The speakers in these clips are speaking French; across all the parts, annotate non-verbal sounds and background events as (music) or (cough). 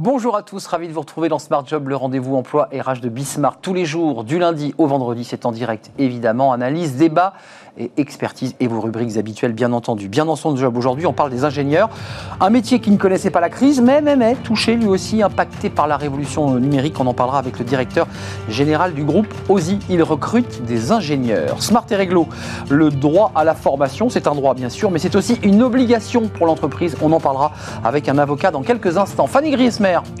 Bonjour à tous, ravi de vous retrouver dans Smart Job, le rendez-vous emploi RH de Bismarck tous les jours, du lundi au vendredi, c'est en direct évidemment, analyse, débat et expertise et vos rubriques habituelles bien entendu. Bien dans son job aujourd'hui, on parle des ingénieurs, un métier qui ne connaissait pas la crise, mais, mais, mais touché lui aussi, impacté par la révolution numérique. On en parlera avec le directeur général du groupe OSI. Il recrute des ingénieurs. Smart et Réglo, le droit à la formation, c'est un droit bien sûr, mais c'est aussi une obligation pour l'entreprise. On en parlera avec un avocat dans quelques instants. Fanny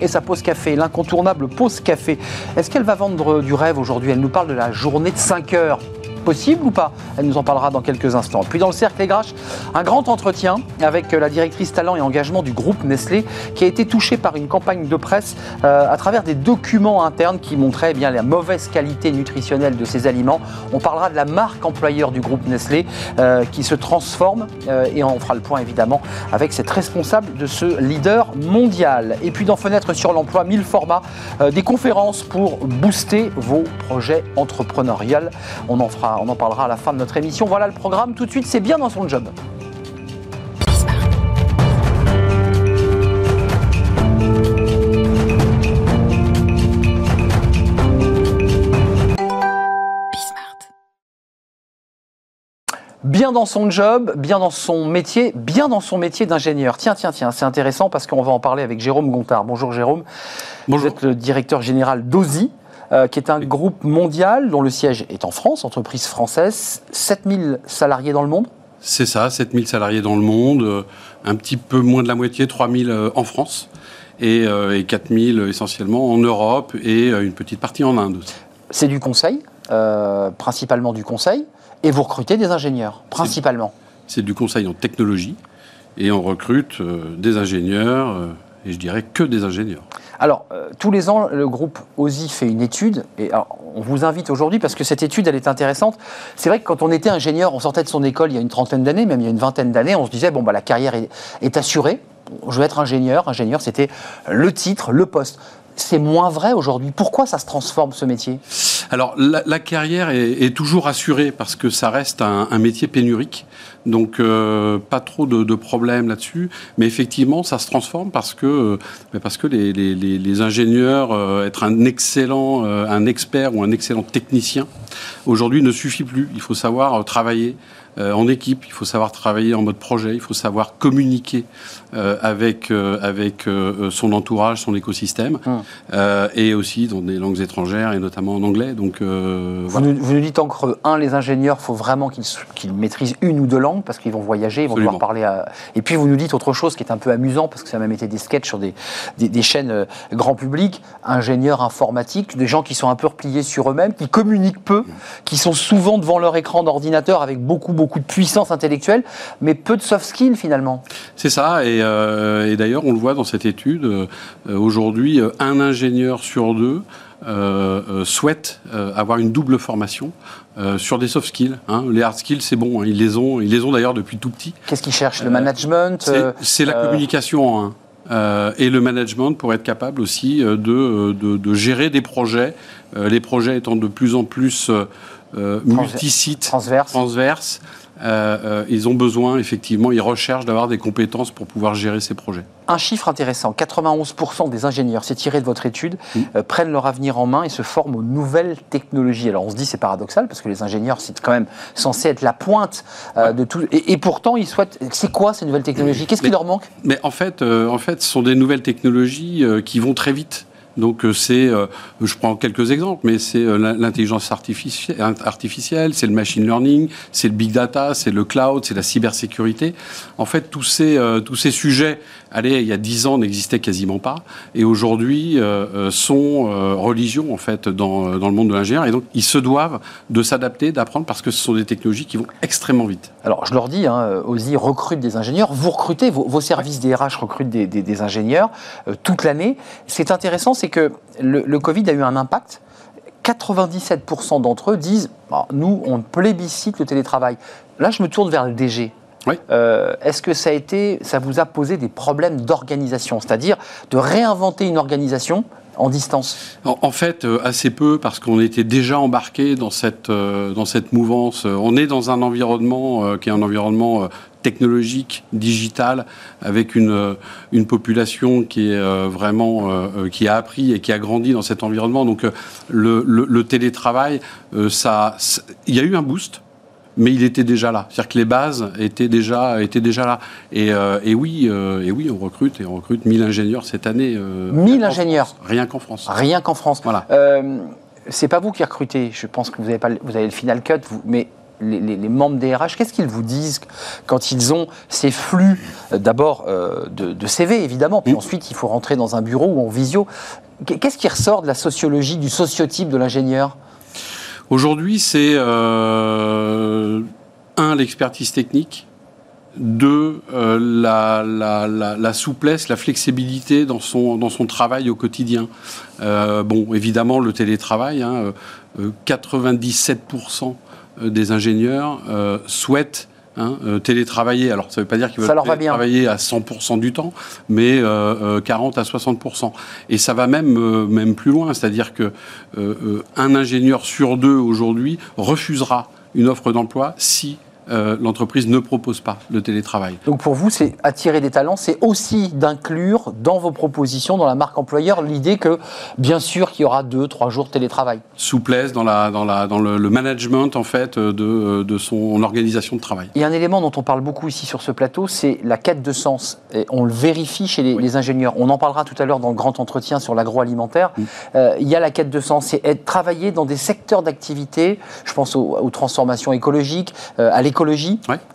Et sa pause café, l'incontournable pause café. Est-ce qu'elle va vendre du rêve aujourd'hui? Elle nous parle de la journée de 5 heures possible ou pas Elle nous en parlera dans quelques instants. Puis dans le cercle Graches, un grand entretien avec la directrice talent et engagement du groupe Nestlé qui a été touchée par une campagne de presse euh, à travers des documents internes qui montraient eh bien la mauvaise qualité nutritionnelle de ces aliments. On parlera de la marque employeur du groupe Nestlé euh, qui se transforme euh, et on fera le point évidemment avec cette responsable de ce leader mondial. Et puis dans Fenêtre sur l'emploi, 1000 formats, des conférences pour booster vos projets entrepreneuriaux. On en fera on en parlera à la fin de notre émission. Voilà le programme. Tout de suite, c'est bien dans son job. bien dans son job, bien dans son métier, bien dans son métier d'ingénieur. Tiens, tiens, tiens, c'est intéressant parce qu'on va en parler avec Jérôme Gontard. Bonjour Jérôme. Bonjour. Vous êtes le directeur général d'OSI, euh, qui est un groupe mondial dont le siège est en France, entreprise française, 7000 salariés dans le monde C'est ça, 7000 salariés dans le monde, euh, un petit peu moins de la moitié, 3000 euh, en France et, et 4000 essentiellement en Europe et une petite partie en Inde aussi. C'est du conseil, principalement du conseil, et vous recrutez des ingénieurs, principalement C'est du conseil en technologie et on recrute des ingénieurs et je dirais que des ingénieurs. Alors, euh, tous les ans, le groupe OSI fait une étude, et on vous invite aujourd'hui parce que cette étude, elle est intéressante. C'est vrai que quand on était ingénieur, on sortait de son école il y a une trentaine d'années, même il y a une vingtaine d'années, on se disait, bon, bah, la carrière est, assurée, je vais être ingénieur. Ingénieur, c'était le titre, le poste. C'est moins vrai aujourd'hui. Pourquoi ça se transforme ce métier? Alors la, carrière est, toujours assurée parce que ça reste un métier pénurique. Donc euh, pas trop de, problèmes là-dessus, mais effectivement ça se transforme parce que euh, parce que les, ingénieurs euh, être un excellent, un expert ou un excellent technicien aujourd'hui ne suffit plus. Il faut savoir travailler euh, en équipe, il faut savoir travailler en mode projet, il faut savoir communiquer euh, avec, euh, avec son entourage, son écosystème, hum. et aussi dans des langues étrangères, et notamment en anglais. Donc, vous, nous, dites en creux, un, les ingénieurs, il faut vraiment qu'ils maîtrisent une ou deux langues, parce qu'ils vont voyager, ils vont devoir parler à... Et puis vous nous dites autre chose qui est un peu amusant, parce que ça a même été des sketchs sur des, des, chaînes grand public, ingénieurs informatiques, des gens qui sont un peu repliés sur eux-mêmes, qui communiquent peu, qui sont souvent devant leur écran d'ordinateur avec beaucoup, beaucoup beaucoup de puissance intellectuelle, mais peu de soft skills finalement. C'est ça, et, euh, d'ailleurs on le voit dans cette étude, euh, aujourd'hui un ingénieur sur deux euh, souhaite avoir une double formation sur des soft skills. Hein. Les hard skills, c'est bon, hein. ils les ont, ils les ont d'ailleurs depuis tout petit. Qu'est-ce qu'ils cherchent? Le management C'est la communication en un. et le management pour être capable aussi de, de, de gérer des projets, les projets étant de plus en plus euh, multisites, transverses. Euh, euh, ils ont besoin, effectivement, ils recherchent d'avoir des compétences pour pouvoir gérer ces projets. Un chiffre intéressant, 91% des ingénieurs, c'est tiré de votre étude, prennent leur avenir en main et se forment aux nouvelles technologies. Alors on se dit c'est paradoxal parce que les ingénieurs, c'est quand même censé être la pointe de tout. Et, pourtant, ils souhaitent... C'est quoi ces nouvelles technologies? Qu'est-ce qui leur manque? Mais en fait, en fait, ce sont des nouvelles technologies qui vont très vite. Donc euh, c'est, euh, je prends quelques exemples, mais c'est euh, l'intelligence artificielle, c'est le machine learning, c'est le big data, c'est le cloud, c'est la cybersécurité. En fait, tous ces, tous ces sujets, allez, il y a dix ans, n'existaient quasiment pas, et aujourd'hui sont religion en fait dans, dans le monde de l'ingénieur, et donc ils se doivent de s'adapter, d'apprendre, parce que ce sont des technologies qui vont extrêmement vite. Alors je leur dis, hein, recrute des ingénieurs, vous recrutez, vos, services DRH recrutent des ingénieurs toute l'année. C'est intéressant, c'est que le, Covid a eu un impact. 97% d'entre eux disent bah, nous, on plébiscite le télétravail. Là, je me tourne vers le DG. Euh, est-ce que ça a été, ça vous a posé des problèmes d'organisation, c'est-à-dire de réinventer une organisation en distance? En, fait, euh, assez peu, parce qu'on était déjà embarqué dans cette, euh, dans cette mouvance. On est dans un environnement qui est un environnement technologique, digitale, avec une, une population qui est vraiment qui a appris et qui a grandi dans cet environnement. Donc le, le télétravail, ça, il y a eu un boost mais il était déjà là. C'est-à-dire que les bases étaient déjà, étaient déjà là. Et, euh, et oui, euh, et oui, on recrute et on recrute 1000 ingénieurs cette année. 1000 euh, ingénieurs Rien qu'en France. Rien qu'en France. Voilà. c'est pas vous qui recrutez. Je pense que vous avez, pas, vous avez le final cut, vous, mais les, membres des RH, qu'est-ce qu'ils vous disent quand ils ont ces flux, d'abord de, CV évidemment, puis ensuite il faut rentrer dans un bureau ou en visio. Qu'est-ce qui ressort de la sociologie, du sociotype de l'ingénieur? Aujourd'hui, c'est euh, un l'expertise technique, deux euh, la, souplesse, la flexibilité dans son dans son travail au quotidien. Euh, bon, évidemment, le télétravail, 97% hein, des ingénieurs souhaitent Hein, euh, télétravailler. Alors, ça ne veut pas dire qu'ils veulent télétravailler à 100% du temps, mais 40 euh, euh, à 60%. Et ça va même, même plus loin, c'est-à-dire que un ingénieur sur deux aujourd'hui refusera une offre d'emploi si euh, l'entreprise ne propose pas le télétravail. Donc pour vous, c'est attirer des talents, c'est aussi d'inclure dans vos propositions, dans la marque employeur, l'idée que, bien sûr, qu'il y aura deux, trois jours de télétravail. Souplesse dans, la, dans, la, dans le, management, en fait, de, de son organisation de travail. Il y a un élément dont on parle beaucoup ici sur ce plateau, c'est la quête de sens. Et on le vérifie chez les, ingénieurs. On en parlera tout à l'heure dans le grand entretien sur l'agroalimentaire. Euh, il y a la quête de sens, c'est être travailler dans des secteurs d'activité, je pense aux, transformations écologiques, euh, à l'économie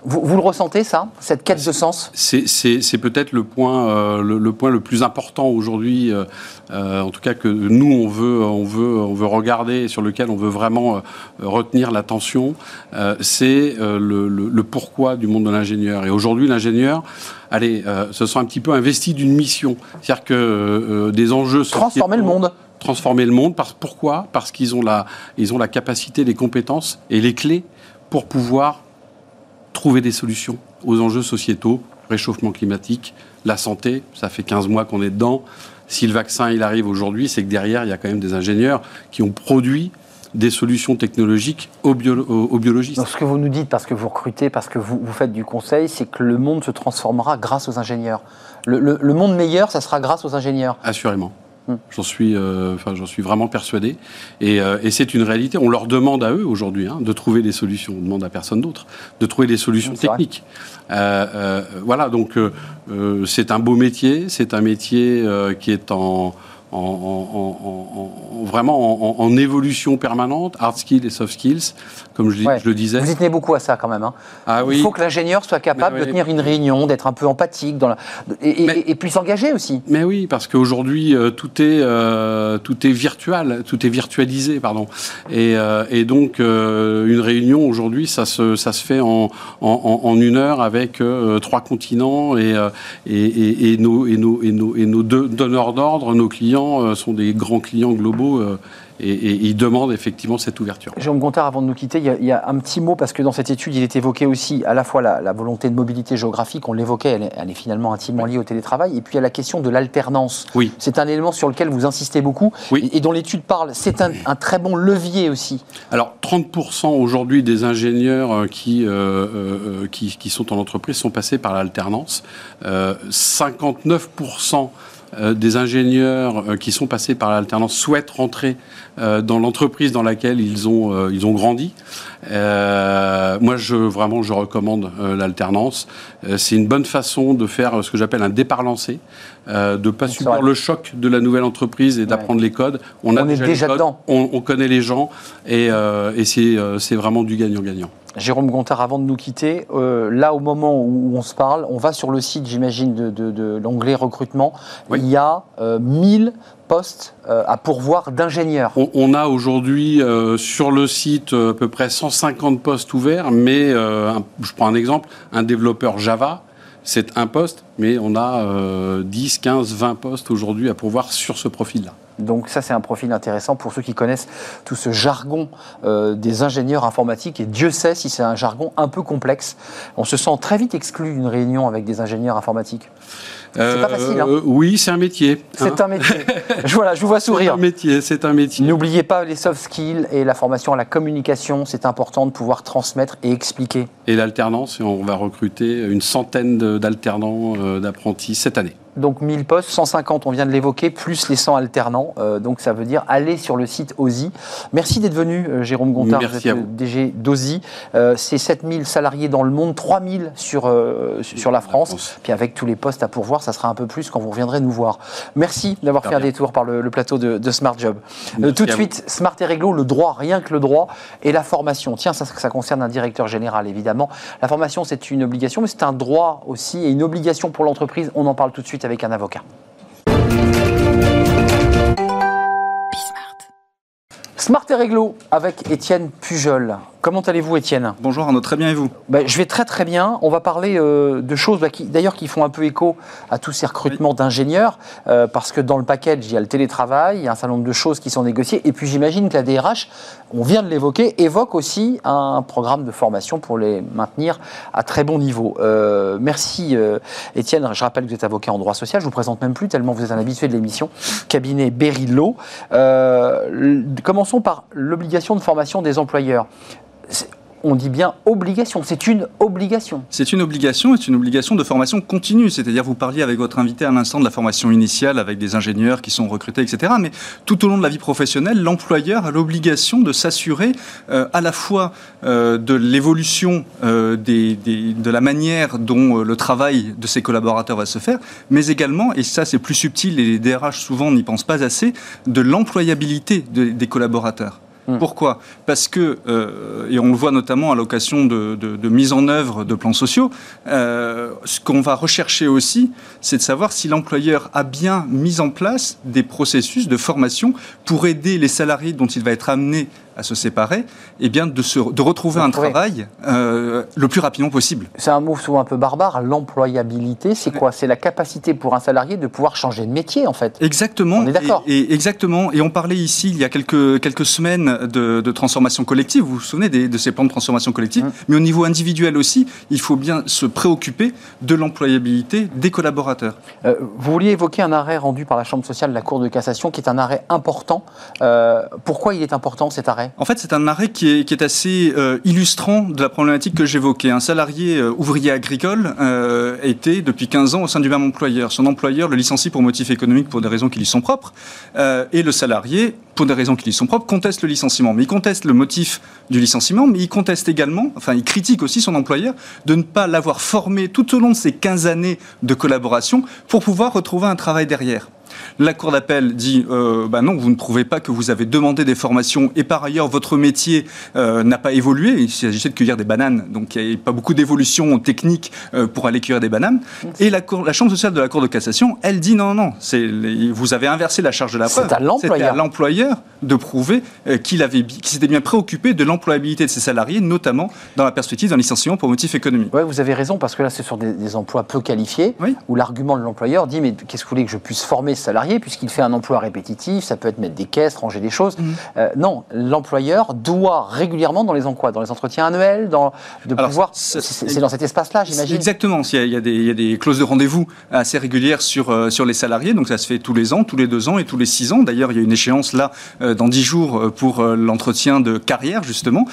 vous, le ressentez, ça, cette quête de sens? C'est peut-être le, point, euh, le, point le plus important aujourd'hui, euh, euh, en tout cas que nous, on veut, on, veut, on veut regarder, sur lequel on veut vraiment retenir l'attention, c'est le, pourquoi du monde de l'ingénieur. Et aujourd'hui, l'ingénieur, allez, se sent un petit peu investi d'une mission. C'est-à-dire que des enjeux... Transformer le monde transformer le monde. pourquoi? Parce qu'ils ont, la, ils ont la capacité, les compétences et les clés pour pouvoir trouver des solutions aux enjeux sociétaux, réchauffement climatique, la santé, ça fait 15 mois qu'on est dedans. Si le vaccin il arrive aujourd'hui, c'est que derrière, il y a quand même des ingénieurs qui ont produit des solutions technologiques aux, biologistes. Donc ce que vous nous dites, parce que vous recrutez, parce que vous, vous faites du conseil, c'est que le monde se transformera grâce aux ingénieurs. le monde meilleur, ça sera grâce aux ingénieurs. Assurément. J'en suis, euh, enfin, j'en suis vraiment persuadé. Et, euh, et c'est une réalité. On leur demande à eux aujourd'hui hein, de trouver des solutions. On demande à personne d'autre de trouver des solutions techniques. Euh, voilà, donc c'est un beau métier. C'est un métier qui est en en, vraiment en, évolution permanente, hard skills et soft skills, comme je, le disais. Vous y tenez beaucoup à ça quand même. Hein. Ah, oui. Il faut que l'ingénieur soit capable de tenir une réunion, d'être un peu empathique dans la... et, et, puis s'engager aussi. Mais oui, parce qu'aujourd'hui, euh, tout, est, euh, tout est virtuel, tout est virtualisé, pardon. Et, euh, et donc, une réunion aujourd'hui, ça se, ça se fait en, en, une heure avec trois continents et, et, nos, et, nos, et, nos, et nos deux donneurs d'ordre, nos clients sont des grands clients globaux euh, et, ils demandent effectivement cette ouverture. Jérôme Gontard, avant de nous quitter, il y, a, un petit mot, parce que dans cette étude, il est évoqué aussi à la fois la, volonté de mobilité géographique, on l'évoquait, elle, est finalement intimement liée au télétravail, et puis il y a la question de l'alternance. Oui. C'est un élément sur lequel vous insistez beaucoup, et, dont l'étude parle. C'est un, très bon levier aussi. Alors, 30% aujourd'hui des ingénieurs euh, qui, qui, qui, sont en entreprise sont passés par l'alternance. 59% euh, des ingénieurs euh, qui sont passés par l'alternance souhaitent rentrer euh, dans l'entreprise dans laquelle ils ont, ils ont grandi. moi, je, vraiment, je recommande l'alternance. c'est une bonne façon de faire ce que j'appelle un départ lancé, de ne pas subir le choc de la nouvelle entreprise et d'apprendre les codes. On, a est déjà, dedans. On, connaît les gens et, et c'est vraiment du gagnant-gagnant. Jérôme Gontard, avant de nous quitter, euh, là au moment où on se parle, on va sur le site, j'imagine, de, l'onglet recrutement. Il y a 1000 euh, postes euh, à pourvoir d'ingénieurs. On, a aujourd'hui sur le site à peu près 150 postes ouverts, mais je prends un exemple, un développeur Java, c'est un poste, mais on a 10, 15, 20 postes aujourd'hui à pourvoir sur ce profil-là. Donc ça, c'est un profil intéressant pour ceux qui connaissent tout ce jargon euh, des ingénieurs informatiques. Et Dieu sait si c'est un jargon un peu complexe. On se sent très vite exclu d'une réunion avec des ingénieurs informatiques. C'est pas facile. Hein. Euh, oui, c'est un métier. C'est un métier. (laughs) je, voilà, je vous vois sourire. C'est un métier, c'est un métier. N'oubliez pas les soft skills et la formation à la communication. C'est important de pouvoir transmettre et expliquer. Et l'alternance, on va recruter une centaine d'alternants, euh, d'apprentis cette année donc 1000 postes, 150 on vient de l'évoquer, plus les 100 alternants. Euh, donc ça veut dire aller sur le site OSI. Merci d'être venu, euh, Jérôme Gontard, Merci vous DG d'OSI. Euh, c'est 7000 salariés dans le monde, 3000 sur, sur la France. Puis avec tous les postes à pourvoir, ça sera un peu plus quand vous reviendrez nous voir. Merci d'avoir fait un détour par le, plateau de, Smart Job. tout de suite, Smart et Réglo, le droit, rien que le droit, et la formation. Tiens, ça, ça concerne un directeur général, évidemment. La formation, c'est une obligation, mais c'est un droit aussi, et une obligation pour l'entreprise. On en parle tout de suite avec un avocat. Smart et Réglo avec Étienne Pujol. Comment allez-vous, Étienne? Bonjour Arnaud, très bien et vous? Ben, Je vais très très bien. On va parler euh, de choses bah, qui, d'ailleurs qui font un peu écho à tous ces recrutements d'ingénieurs, euh, parce que dans le package, il y a le télétravail, il y a un certain nombre de choses qui sont négociées, et puis j'imagine que la DRH, on vient de l'évoquer, évoque aussi un programme de formation pour les maintenir à très bon niveau. Euh, merci Étienne, je rappelle que vous êtes avocat en droit social, je vous présente même plus tellement vous êtes un habitué de l'émission, cabinet Berilo. commençons par l'obligation de formation des employeurs on dit bien obligation, c'est une obligation. C'est une obligation, c'est une obligation de formation continue. C'est-à-dire, vous parliez avec votre invité à l'instant de la formation initiale avec des ingénieurs qui sont recrutés, etc. Mais tout au long de la vie professionnelle, l'employeur a l'obligation de s'assurer euh, à la fois euh, de l'évolution euh, de la manière dont le travail de ses collaborateurs va se faire, mais également, et ça c'est plus subtil et les DRH souvent n'y pensent pas assez, de l'employabilité des collaborateurs. Hmm. Pourquoi? Parce que, euh, et on le voit notamment à l'occasion de, mise en œuvre de plans sociaux, euh, ce qu'on va rechercher aussi, c'est de savoir si l'employeur a bien mis en place des processus de formation pour aider les salariés dont il va être amené à se séparer, eh bien de, se, de retrouver un travail euh, le plus rapidement possible. C'est un mot souvent un peu barbare. L'employabilité, c'est quoi? C'est la capacité pour un salarié de pouvoir changer de métier, en fait. Exactement. On est d'accord. Et, exactement. Et on parlait ici, il y a quelques, quelques semaines, de, transformation collective. Vous vous souvenez de ces plans de transformation collective? Mmh. Mais au niveau individuel aussi, il faut bien se préoccuper de l'employabilité des collaborateurs. Euh, vous vouliez évoquer un arrêt rendu par la Chambre sociale de la Cour de cassation, qui est un arrêt important. Euh, pourquoi il est important cet arrêt? En fait, c'est un arrêt qui est, assez euh, illustrant de la problématique que j'évoquais. Un salarié euh, ouvrier agricole euh, était depuis 15 ans au sein du même employeur. Son employeur le licencie pour motif économique pour des raisons qui lui sont propres. et le salarié, pour des raisons qui lui sont propres, conteste le licenciement. Mais il conteste le motif du licenciement, mais il conteste également, enfin il critique aussi son employeur de ne pas l'avoir formé tout au long de ces 15 années de collaboration pour pouvoir retrouver un travail derrière. La Cour d'appel dit euh, bah non, vous ne prouvez pas que vous avez demandé des formations et par ailleurs votre métier euh, n'a pas évolué. Il s'agissait de cueillir des bananes, donc il n'y a pas beaucoup d'évolution technique euh, pour aller cueillir des bananes. Et la, la, Chambre sociale de la Cour de cassation, elle dit non, non, non, vous avez inversé la charge de la preuve. C'est à l'employeur de prouver qu'il avait, s'était bien préoccupé de l'employabilité de ses salariés, notamment dans la perspective d'un licenciement pour motif économique. Oui, vous avez raison, parce que là, c'est sur des, emplois peu qualifiés, où l'argument de l'employeur dit mais qu'est-ce que vous voulez que je puisse former salarié puisqu'il fait un emploi répétitif, ça peut être mettre des caisses, ranger des choses. Mhm. Euh, non, l'employeur doit régulièrement dans les emplois, dans les entretiens annuels, dans, de pouvoir. C'est dans cet espace-là, j'imagine. Exactement. Il y, a, des, clauses de rendez-vous assez régulières sur, euh, sur les salariés, donc ça se fait tous les ans, tous les deux ans et tous les six ans. D'ailleurs, il y a une échéance là euh, dans dix jours pour l'entretien de carrière justement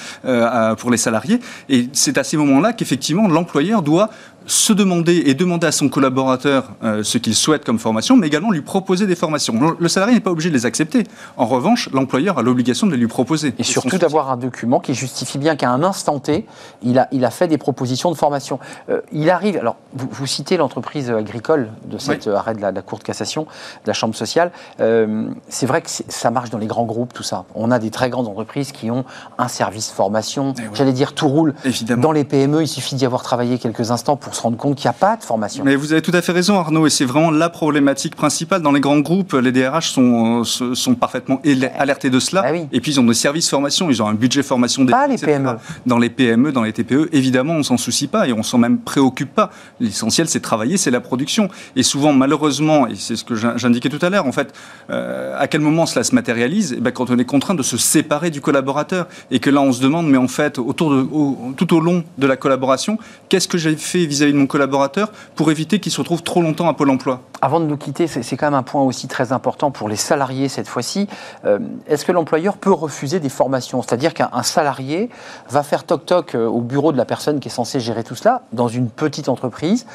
pour les salariés. Et c'est à ces moments-là qu'effectivement l'employeur doit se demander et demander à son collaborateur euh, ce qu'il souhaite comme formation, mais également lui proposer des formations. Le salarié n'est pas obligé de les accepter. En revanche, l'employeur a l'obligation de les lui proposer. Et surtout d'avoir un document qui justifie bien qu'à un instant T, il a, il a fait des propositions de formation. Euh, il arrive, alors vous, citez l'entreprise agricole de cet arrêt de la, Cour de cassation, de la Chambre sociale. Euh, c'est vrai que ça marche dans les grands groupes, tout ça. On a des très grandes entreprises qui ont un service formation. Eh J'allais dire tout roule. Évidemment. Dans les PME, il suffit d'y avoir travaillé quelques instants pour se rendre compte qu'il n'y a pas de formation. Mais vous avez tout à fait raison, Arnaud, et c'est vraiment la problématique principale. Dans les grands groupes, les DRH sont, sont parfaitement alertés de cela. Bah et puis, ils ont des services formation, ils ont un budget formation Pas les PME. Dans les PME, dans les TPE, évidemment, on s'en soucie pas et on s'en même préoccupe pas. L'essentiel, c'est travailler, c'est la production. Et souvent, malheureusement, et c'est ce que j'indiquais tout à l'heure, en fait, euh, à quel moment cela se matérialise? Eh ben, Quand on est contraint de se séparer du collaborateur. Et que là, on se demande, mais en fait, autour de, tout au long de la collaboration, qu'est-ce que j'ai fait vis-à-vis de mon collaborateur pour éviter qu'il se retrouve trop longtemps à Pôle emploi. Avant de nous quitter, c'est quand même un point aussi très important pour les salariés cette fois-ci. Euh, est-ce que l'employeur peut refuser des formations? C'est-à-dire qu'un salarié va faire toc-toc euh, au bureau de la personne qui est censée gérer tout cela dans une petite entreprise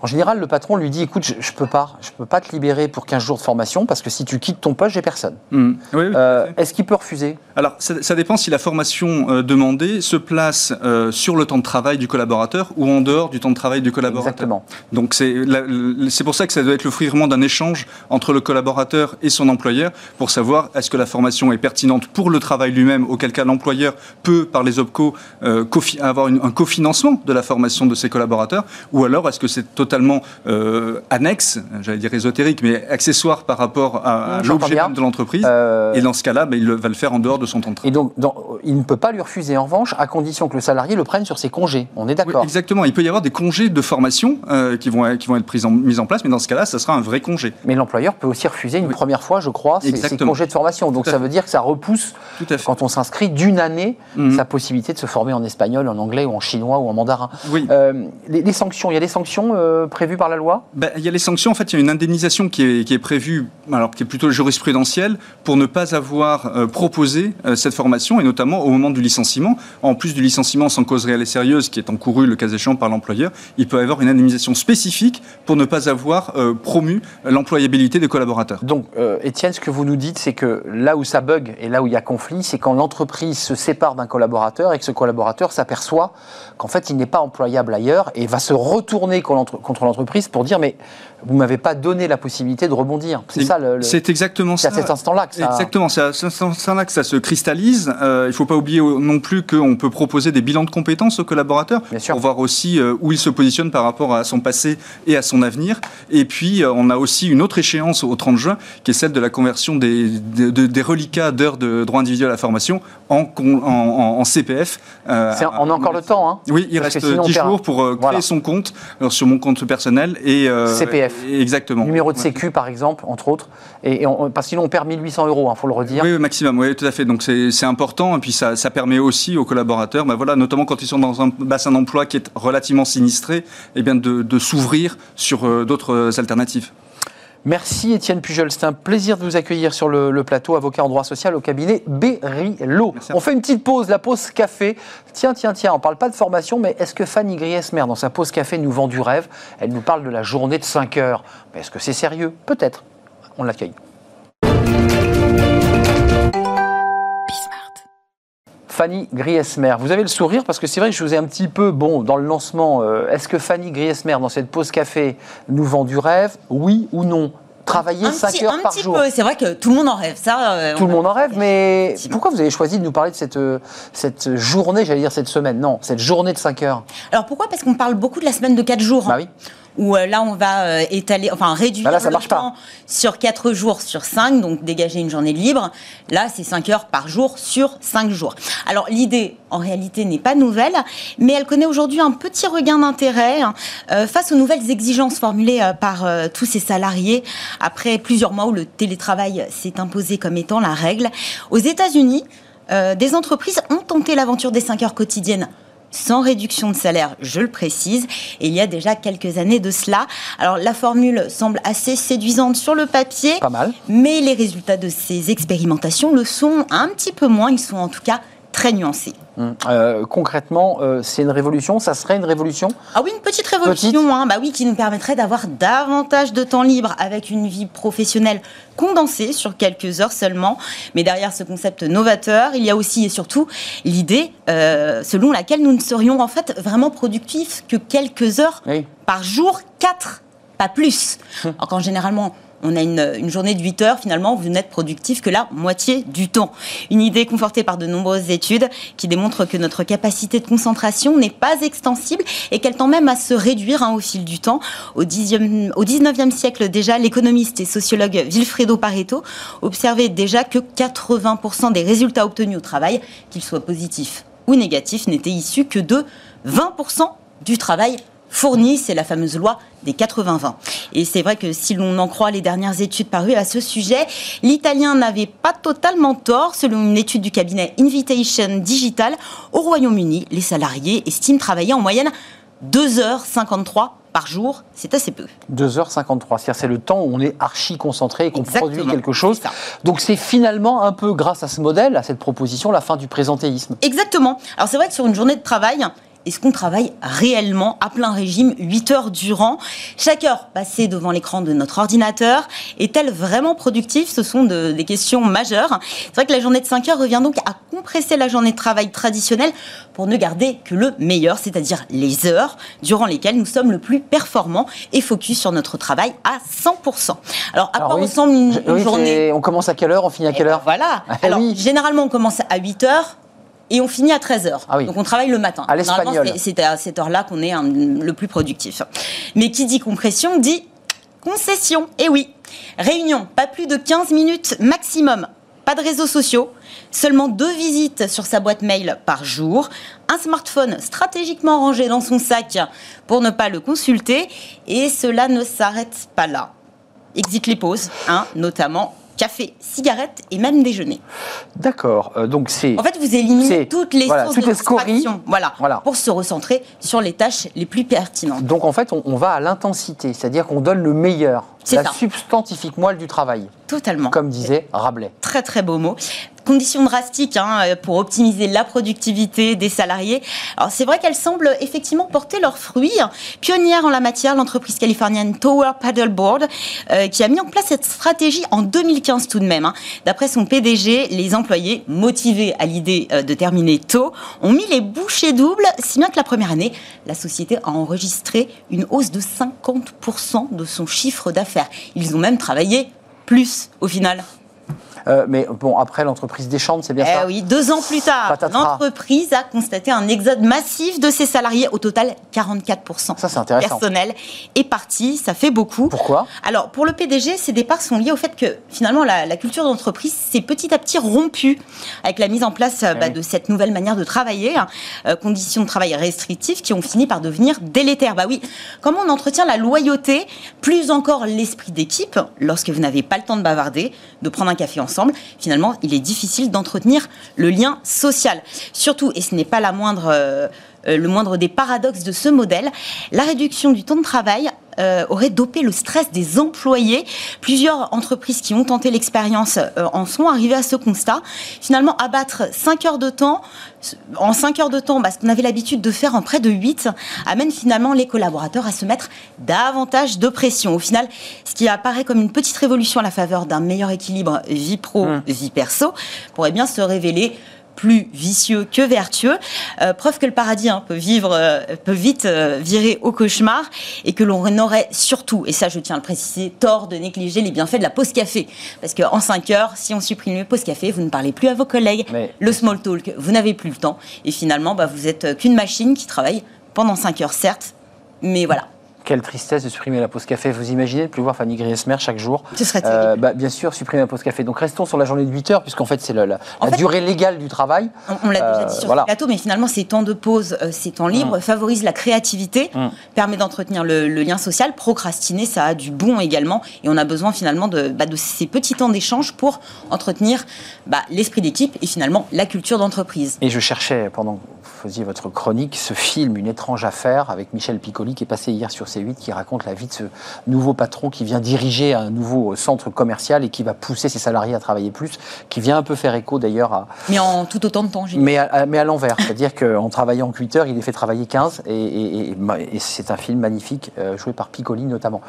en général, le patron lui dit écoute, je, ne peux pas, je peux pas te libérer pour 15 jours de formation parce que si tu quittes ton poste, j'ai personne. Mmh. Euh, est-ce qu'il peut refuser? Alors, ça, dépend si la formation euh, demandée se place euh, sur le temps de travail du collaborateur ou en dehors du temps de travail du collaborateur. Exactement. Donc, c'est pour ça que ça doit être le fruit vraiment d'un échange entre le collaborateur et son employeur pour savoir est-ce que la formation est pertinente pour le travail lui-même, auquel cas l'employeur peut, par les OPCO, avoir un cofinancement de la formation de ses collaborateurs, ou alors est-ce que c'est totalement totalement euh, annexe, j'allais dire ésotérique, mais accessoire par rapport à, l'objet même de l'entreprise. Euh, et dans ce cas-là, ben, il va le faire en dehors de son temps de travail. Et donc, il ne peut pas lui refuser, en revanche, à condition que le salarié le prenne sur ses congés. On est d'accord Exactement. Il peut y avoir des congés de formation euh, qui, vont, qui vont être pris en, mis en place, mais dans ce cas-là, ça sera un vrai congé. Mais l'employeur peut aussi refuser une première fois, je crois, ses, congés de formation. Donc ça veut dire que ça repousse, quand on s'inscrit, d'une année, mhm. sa possibilité de se former en espagnol, en anglais ou en chinois ou en mandarin. Oui. les, sanctions, il y a des sanctions prévues par la loi ben, Il y a les sanctions. En fait, il y a une indemnisation qui est, qui est, prévue, alors qui est plutôt jurisprudentielle, pour ne pas avoir euh, proposé euh, cette formation, et notamment au moment du licenciement. En plus du licenciement sans cause réelle et sérieuse, qui est encouru le cas échéant par l'employeur, il peut y avoir une indemnisation spécifique pour ne pas avoir euh, promu l'employabilité des collaborateurs. Donc, Étienne, ce que vous nous dites, c'est que là où ça bug et là où il y a conflit, c'est quand l'entreprise se sépare d'un collaborateur et que ce collaborateur s'aperçoit qu'en fait, il n'est pas employable ailleurs et va se retourner contre l'entreprise pour dire mais vous m'avez pas donné la possibilité de rebondir. C'est ça le. c'est exactement ça. C'est à cet instant-là que ça. Exactement, c'est à cet instant-là que ça se cristallise. Euh, il ne faut pas oublier non plus qu'on peut proposer des bilans de compétences aux collaborateurs pour voir aussi euh, où il se positionne par rapport à son passé et à son avenir. Et puis euh, on a aussi une autre échéance au 30 juin qui est celle de la conversion des, des reliquats d'heures de droit individuel à la formation en, en, CPF. on a encore le temps. Hein, oui, il reste 10 jours pour créer son compte sur mon compte personnel et CPF. Exactement. Numéro de sécu, par exemple, entre autres. Et, parce que sinon, on perd 1800 euros, il hein, faut le redire. Oui, maximum, oui, tout à fait. Donc c'est important. Et puis ça, permet aussi aux collaborateurs, ben voilà, notamment quand ils sont dans un bassin d'emploi qui est relativement sinistré, eh bien de, s'ouvrir sur euh, d'autres euh, alternatives. Merci Étienne Pujol, c'est un plaisir de vous accueillir sur le, plateau, avocat en droit social au cabinet Berilo. On fait une petite pause, la pause café. Tiens, tiens, tiens, on ne parle pas de formation, mais est-ce que Fanny Griesmer, dans sa pause café, nous vend du rêve? Elle nous parle de la journée de 5 heures. Mais est-ce que c'est sérieux? Peut-être. On l'accueille. Fanny Griesmer. Vous avez le sourire parce que c'est vrai que je vous ai un petit peu, bon, dans le lancement, euh, est-ce que Fanny Griesmer, dans cette pause café, nous vend du rêve? Oui ou non? Travailler 5 heures par jour. C'est vrai que tout le monde en rêve, ça. Euh, tout le monde en rêve, mais pourquoi vous avez choisi de nous parler de cette, euh, cette journée, j'allais dire cette semaine? Non, cette journée de 5 heures. Alors pourquoi? Parce qu'on parle beaucoup de la semaine de 4 jours. Bah oui où euh, là on va euh, étaler, enfin réduire bah le temps sur 4 jours sur 5, donc dégager une journée libre. Là c'est 5 heures par jour sur 5 jours. Alors l'idée en réalité n'est pas nouvelle, mais elle connaît aujourd'hui un petit regain d'intérêt hein, euh, face aux nouvelles exigences formulées par tous ces salariés après plusieurs mois où le télétravail s'est imposé comme étant la règle. Aux États-Unis, des entreprises ont tenté l'aventure des 5 heures quotidiennes sans réduction de salaire, je le précise, et il y a déjà quelques années de cela. Alors la formule semble assez séduisante sur le papier, Pas mal. mais les résultats de ces expérimentations le sont un petit peu moins, ils sont en tout cas très nuancés. Euh, concrètement, euh, c'est une révolution Ça serait une révolution Ah oui, une petite révolution, Hein, bah oui, qui nous permettrait d'avoir davantage de temps libre avec une vie professionnelle condensée sur quelques heures seulement. Mais derrière ce concept novateur, il y a aussi et surtout l'idée euh, selon laquelle nous ne serions en fait vraiment productifs que quelques heures par jour, quatre, pas plus. (laughs) Alors quand généralement on a une, journée de 8 heures, finalement, vous n'êtes productif que la moitié du temps. Une idée confortée par de nombreuses études qui démontrent que notre capacité de concentration n'est pas extensible et qu'elle tend même à se réduire hein, au fil du temps. Au, 10e, au 19e siècle déjà, l'économiste et sociologue Vilfredo Pareto observait déjà que 80% des résultats obtenus au travail, qu'ils soient positifs ou négatifs, n'étaient issus que de 20% du travail fourni, c'est la fameuse loi des 80-20. Et c'est vrai que si l'on en croit les dernières études parues à ce sujet, l'Italien n'avait pas totalement tort. Selon une étude du cabinet Invitation Digital, au Royaume-Uni, les salariés estiment travailler en moyenne 2h53 par jour, c'est assez peu. 2h53, c'est-à-dire c'est le temps où on est archi concentré et qu'on produit quelque chose. Donc c'est finalement un peu grâce à ce modèle, à cette proposition, la fin du présentéisme. Exactement. Alors c'est vrai que sur une journée de travail, est-ce qu'on travaille réellement à plein régime 8 heures durant Chaque heure passée devant l'écran de notre ordinateur est-elle vraiment productive? Ce sont des questions majeures. C'est vrai que la journée de 5 heures revient donc à compresser la journée de travail traditionnelle pour ne garder que le meilleur, c'est-à-dire les heures durant lesquelles nous sommes le plus performants et focus sur notre travail à 100%. Alors, à quoi ressemble une, journée On commence à quelle heure On finit à quelle eh ben heure? Voilà. Ah Alors, généralement, on commence à 8 heures et on finit à 13h. Ah Donc on travaille le matin. À l'espagnol. C'est à cette heure-là qu'on est le plus productif. Mais qui dit compression dit concession. Et eh oui, réunion, pas plus de 15 minutes maximum. Pas de réseaux sociaux, seulement deux visites sur sa boîte mail par jour, un smartphone stratégiquement rangé dans son sac pour ne pas le consulter, et cela ne s'arrête pas là. Exit les pauses, hein, notamment café, cigarette et même déjeuner. D'accord. Euh, donc c'est. En fait, vous éliminez toutes les sources de distraction. Voilà, voilà. Pour se recentrer sur les tâches les plus pertinentes. Donc en fait, on, va à l'intensité, c'est-à-dire qu'on donne le meilleur, la substantifique moelle du travail. Totalement. Comme disait Rabelais. Très très beau mot conditions drastiques hein, pour optimiser la productivité des salariés. Alors c'est vrai qu'elles semblent effectivement porter leurs fruits. Pionnière en la matière, l'entreprise californienne Tower Paddleboard, euh, qui a mis en place cette stratégie en 2015 tout de même. Hein. D'après son PDG, les employés, motivés à l'idée euh, de terminer tôt, ont mis les bouchées doubles, si bien que la première année, la société a enregistré une hausse de 50% de son chiffre d'affaires. Ils ont même travaillé plus au final. Euh, mais bon, après, l'entreprise Deschamps, c'est bien eh ça Oui, deux ans plus tard, l'entreprise a constaté un exode massif de ses salariés, au total 44%. Ça, c'est intéressant. Personnel est parti, ça fait beaucoup. Pourquoi? Alors, pour le PDG, ces départs sont liés au fait que finalement, la, culture d'entreprise s'est petit à petit rompue avec la mise en place euh, bah, de cette nouvelle manière de travailler, hein. euh, conditions de travail restrictives qui ont fini par devenir délétères. Bah oui, comment on entretient la loyauté, plus encore l'esprit d'équipe, lorsque vous n'avez pas le temps de bavarder, de prendre un café ensemble finalement, il est difficile d'entretenir le lien social. Surtout, et ce n'est pas euh, euh, le moindre des paradoxes de ce modèle, la réduction du temps de travail euh, aurait dopé le stress des employés. Plusieurs entreprises qui ont tenté l'expérience en sont arrivées à ce constat. Finalement, abattre 5 heures de temps, en 5 heures de temps, bah, ce qu'on avait l'habitude de faire en près de 8, amène finalement les collaborateurs à se mettre davantage de pression. Au final, ce qui apparaît comme une petite révolution à la faveur d'un meilleur équilibre vie pro, mmh. perso, pourrait bien se révéler plus vicieux que vertueux. Euh, preuve que le paradis hein, peut, vivre, euh, peut vite euh, virer au cauchemar et que l'on aurait surtout, et ça je tiens à le préciser, tort de négliger les bienfaits de la pause café. Parce qu'en 5 heures, si on supprime le pause café, vous ne parlez plus à vos collègues. Le small talk, vous n'avez plus le temps. Et finalement, bah, vous êtes qu'une machine qui travaille pendant 5 heures, certes. Mais voilà, quelle tristesse de supprimer la pause café. Vous imaginez de plus voir Fanny Griesmer chaque jour Ce serait euh, bah, Bien sûr, supprimer la pause café. Donc restons sur la journée de 8 heures, puisqu'en fait, c'est la, durée légale du travail. On, l'a déjà dit sur le plateau, mais finalement, ces temps de pause, euh, ces temps libres, mm. favorisent la créativité, mm. permet d'entretenir le, lien social. Procrastiner, ça a du bon également. Et on a besoin finalement de, bah, de ces petits temps d'échange pour entretenir bah, l'esprit d'équipe et finalement la culture d'entreprise. Et je cherchais, pendant faisiez votre chronique, ce film, Une étrange affaire, avec Michel Piccoli, qui est passé hier sur C8, qui raconte la vie de ce nouveau patron qui vient diriger un nouveau centre commercial et qui va pousser ses salariés à travailler plus, qui vient un peu faire écho d'ailleurs à... Mais en tout autant de temps, mais à, mais à l'envers, (laughs) c'est-à-dire qu'en travaillant 8 heures, il est fait travailler 15 et, c'est un film magnifique, euh, joué par Piccoli notamment.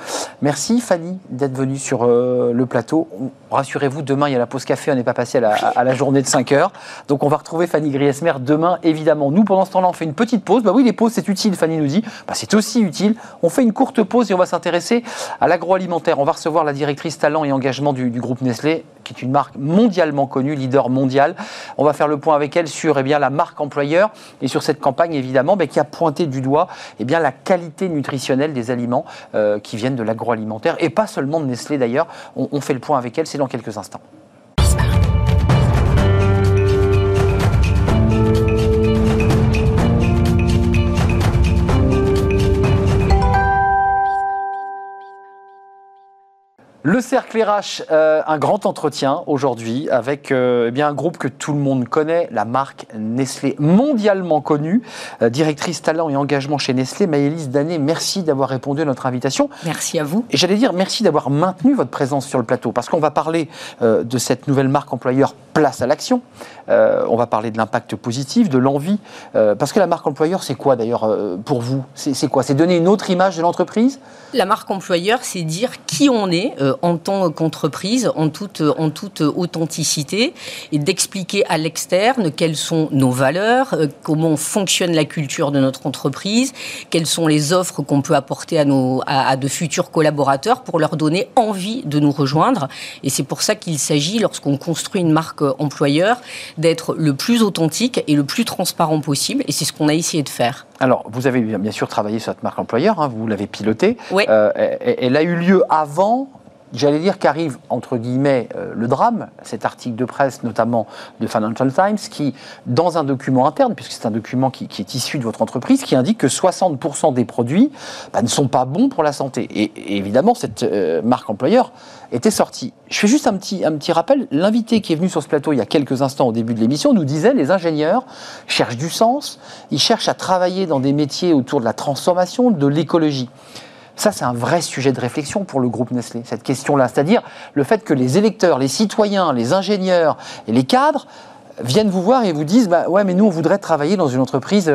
Merci Fanny d'être venue sur euh, le plateau. Rassurez-vous, demain il y a la pause café, on n'est pas passé à la, à la, journée de 5 heures. Donc on va retrouver Fanny Griesmer demain, évidemment. Nous Pendant ce temps-là, on fait une petite pause. Bah oui, les pauses, c'est utile, Fanny nous dit. Bah, c'est aussi utile. On fait une courte pause et on va s'intéresser à l'agroalimentaire. On va recevoir la directrice talent et engagement du, groupe Nestlé, qui est une marque mondialement connue, leader mondial. On va faire le point avec elle sur eh la marque employeur et sur cette campagne, évidemment, bah, qui a pointé du doigt eh la qualité nutritionnelle des aliments euh, qui viennent de l'agroalimentaire et pas seulement de Nestlé d'ailleurs. on fait le point avec elle, c'est dans quelques instants. Le cercle RH, euh, un grand entretien aujourd'hui avec euh, eh bien un groupe que tout le monde connaît, la marque Nestlé, mondialement connue, euh, directrice talent et engagement chez Nestlé. Maëlys Danet, merci d'avoir répondu à notre invitation. Merci à vous. Et j'allais dire merci d'avoir maintenu votre présence sur le plateau parce qu'on va parler de cette nouvelle marque employeur Place à l'action. on va parler de l'impact positif, de l'envie. parce que la marque employeur, c'est quoi d'ailleurs pour vous? C'est quoi? C'est donner une autre image de l'entreprise? La marque employeur, c'est dire qui on est euh, en tant qu'entreprise, en toute, en toute authenticité, et d'expliquer à l'externe quelles sont nos valeurs, euh, comment fonctionne la culture de notre entreprise, quelles sont les offres qu'on peut apporter à, nos, à, de futurs collaborateurs pour leur donner envie de nous rejoindre. Et c'est pour ça qu'il s'agit, lorsqu'on construit une marque employeur, d'être le plus authentique et le plus transparent possible. Et c'est ce qu'on a essayé de faire. Alors, vous avez bien sûr travaillé sur cette marque employeur, hein, vous l'avez pilotée. Oui. Euh, elle a eu lieu avant j'allais dire qu'arrive, entre guillemets, euh, le drame, cet article de presse, notamment de Financial Times, qui, dans un document interne, puisque c'est un document qui, est issu de votre entreprise, qui indique que 60% des produits bah, ne sont pas bons pour la santé. Et, évidemment, cette euh, marque employeur était sortie. Je fais juste un petit, un petit rappel. L'invité qui est venu sur ce plateau il y a quelques instants au début de l'émission nous disait les ingénieurs cherchent du sens, ils cherchent à travailler dans des métiers autour de la transformation, de l'écologie. Ça, c'est un vrai sujet de réflexion pour le groupe Nestlé, cette question-là. C'est-à-dire le fait que les électeurs, les citoyens, les ingénieurs et les cadres viennent vous voir et vous disent bah ouais mais nous on voudrait travailler dans une entreprise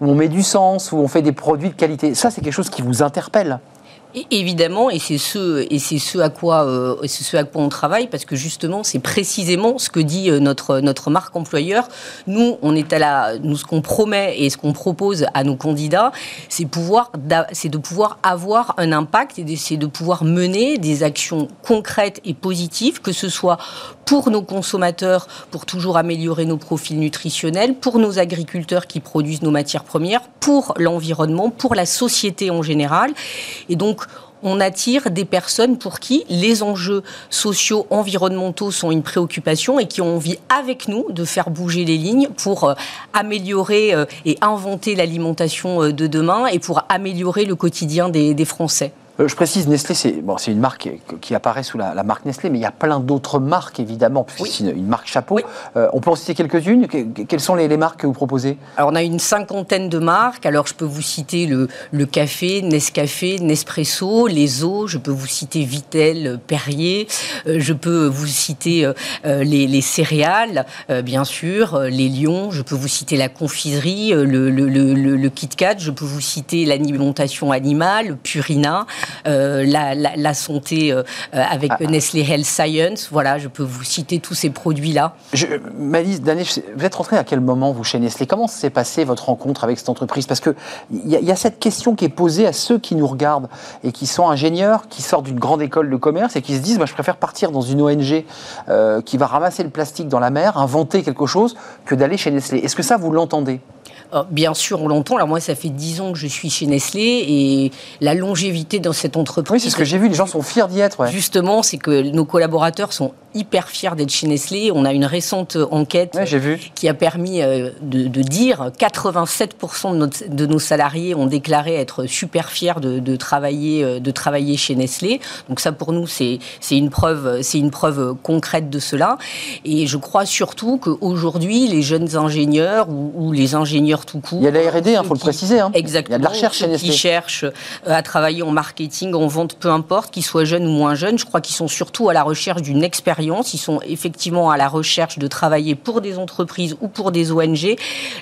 où on met du sens où on fait des produits de qualité ça c'est quelque chose qui vous interpelle évidemment, et c'est ce, et c'est ce à quoi, on travaille, parce que justement, c'est précisément ce que dit euh, notre marque employeur. Nous, on est à nous ce qu'on promet et ce qu'on propose à nos candidats, c'est de pouvoir avoir un impact et c'est de pouvoir mener des actions concrètes et positives, que ce soit pour nos consommateurs, pour toujours améliorer nos profils nutritionnels, pour nos agriculteurs qui produisent nos matières premières, pour l'environnement, pour la société en général. Et donc, on attire des personnes pour qui les enjeux sociaux, environnementaux sont une préoccupation et qui ont envie avec nous de faire bouger les lignes pour euh, améliorer euh, et inventer l'alimentation euh, de demain et pour améliorer le quotidien des Français. Euh, je précise, Nestlé, c'est bon, une marque qui apparaît sous la, marque Nestlé, mais il y a plein d'autres marques, évidemment, puisque c'est une, marque chapeau. Euh, on peut en citer quelques-unes Quelles sont les, marques que vous proposez? Alors, on a une cinquantaine de marques. Alors, je peux vous citer le, le café, Nescafé, Nespresso, les eaux. Je peux vous citer Vitel, Perrier. Euh, je peux vous citer les, les, céréales, bien sûr, les lions. Je peux vous citer la confiserie, le, le, le, le Kit Kat. Je peux vous citer l'alimentation animale, Purina. Euh, la, santé euh, avec ah. Nestlé Health Science. Voilà, je peux vous citer tous ces produits-là. Malice, vous êtes rentrée à quel moment, vous, chez Nestlé? Comment s'est passée votre rencontre avec cette entreprise? Parce qu'il y, y, a cette question qui est posée à ceux qui nous regardent et qui sont ingénieurs, qui sortent d'une grande école de commerce et qui se disent bah, je préfère partir dans une ONG euh, qui va ramasser le plastique dans la mer, inventer quelque chose, que d'aller chez Nestlé. Est-ce que ça, vous l'entendez? euh, bien sûr, on l'entend. Alors moi, ça fait 10 ans que je suis chez Nestlé et la longévité dans cette entreprise. Oui, c'est ce que j'ai vu. Les gens sont fiers d'y être. Justement, c'est que nos collaborateurs sont hyper fiers d'être chez Nestlé. On a une récente enquête qui a permis euh, de, dire 87% de, de, nos salariés ont déclaré être super fiers de, travailler, euh, de travailler chez Nestlé. Donc ça, pour nous, c'est une preuve, c'est une preuve concrète de cela. Et je crois surtout qu'aujourd'hui, les jeunes ingénieurs ou, les ingénieurs tout court, il y a de la R&D, il hein, faut le préciser. Hein. Exactement. Il y a de la recherche chez Nestlé. Qui cherchent euh, à travailler en marketing, en vente, peu importe, qu'ils soient jeunes ou moins jeunes. Je crois qu'ils sont surtout à la recherche d'une expérience ils sont effectivement à la recherche de travailler pour des entreprises ou pour des ONG.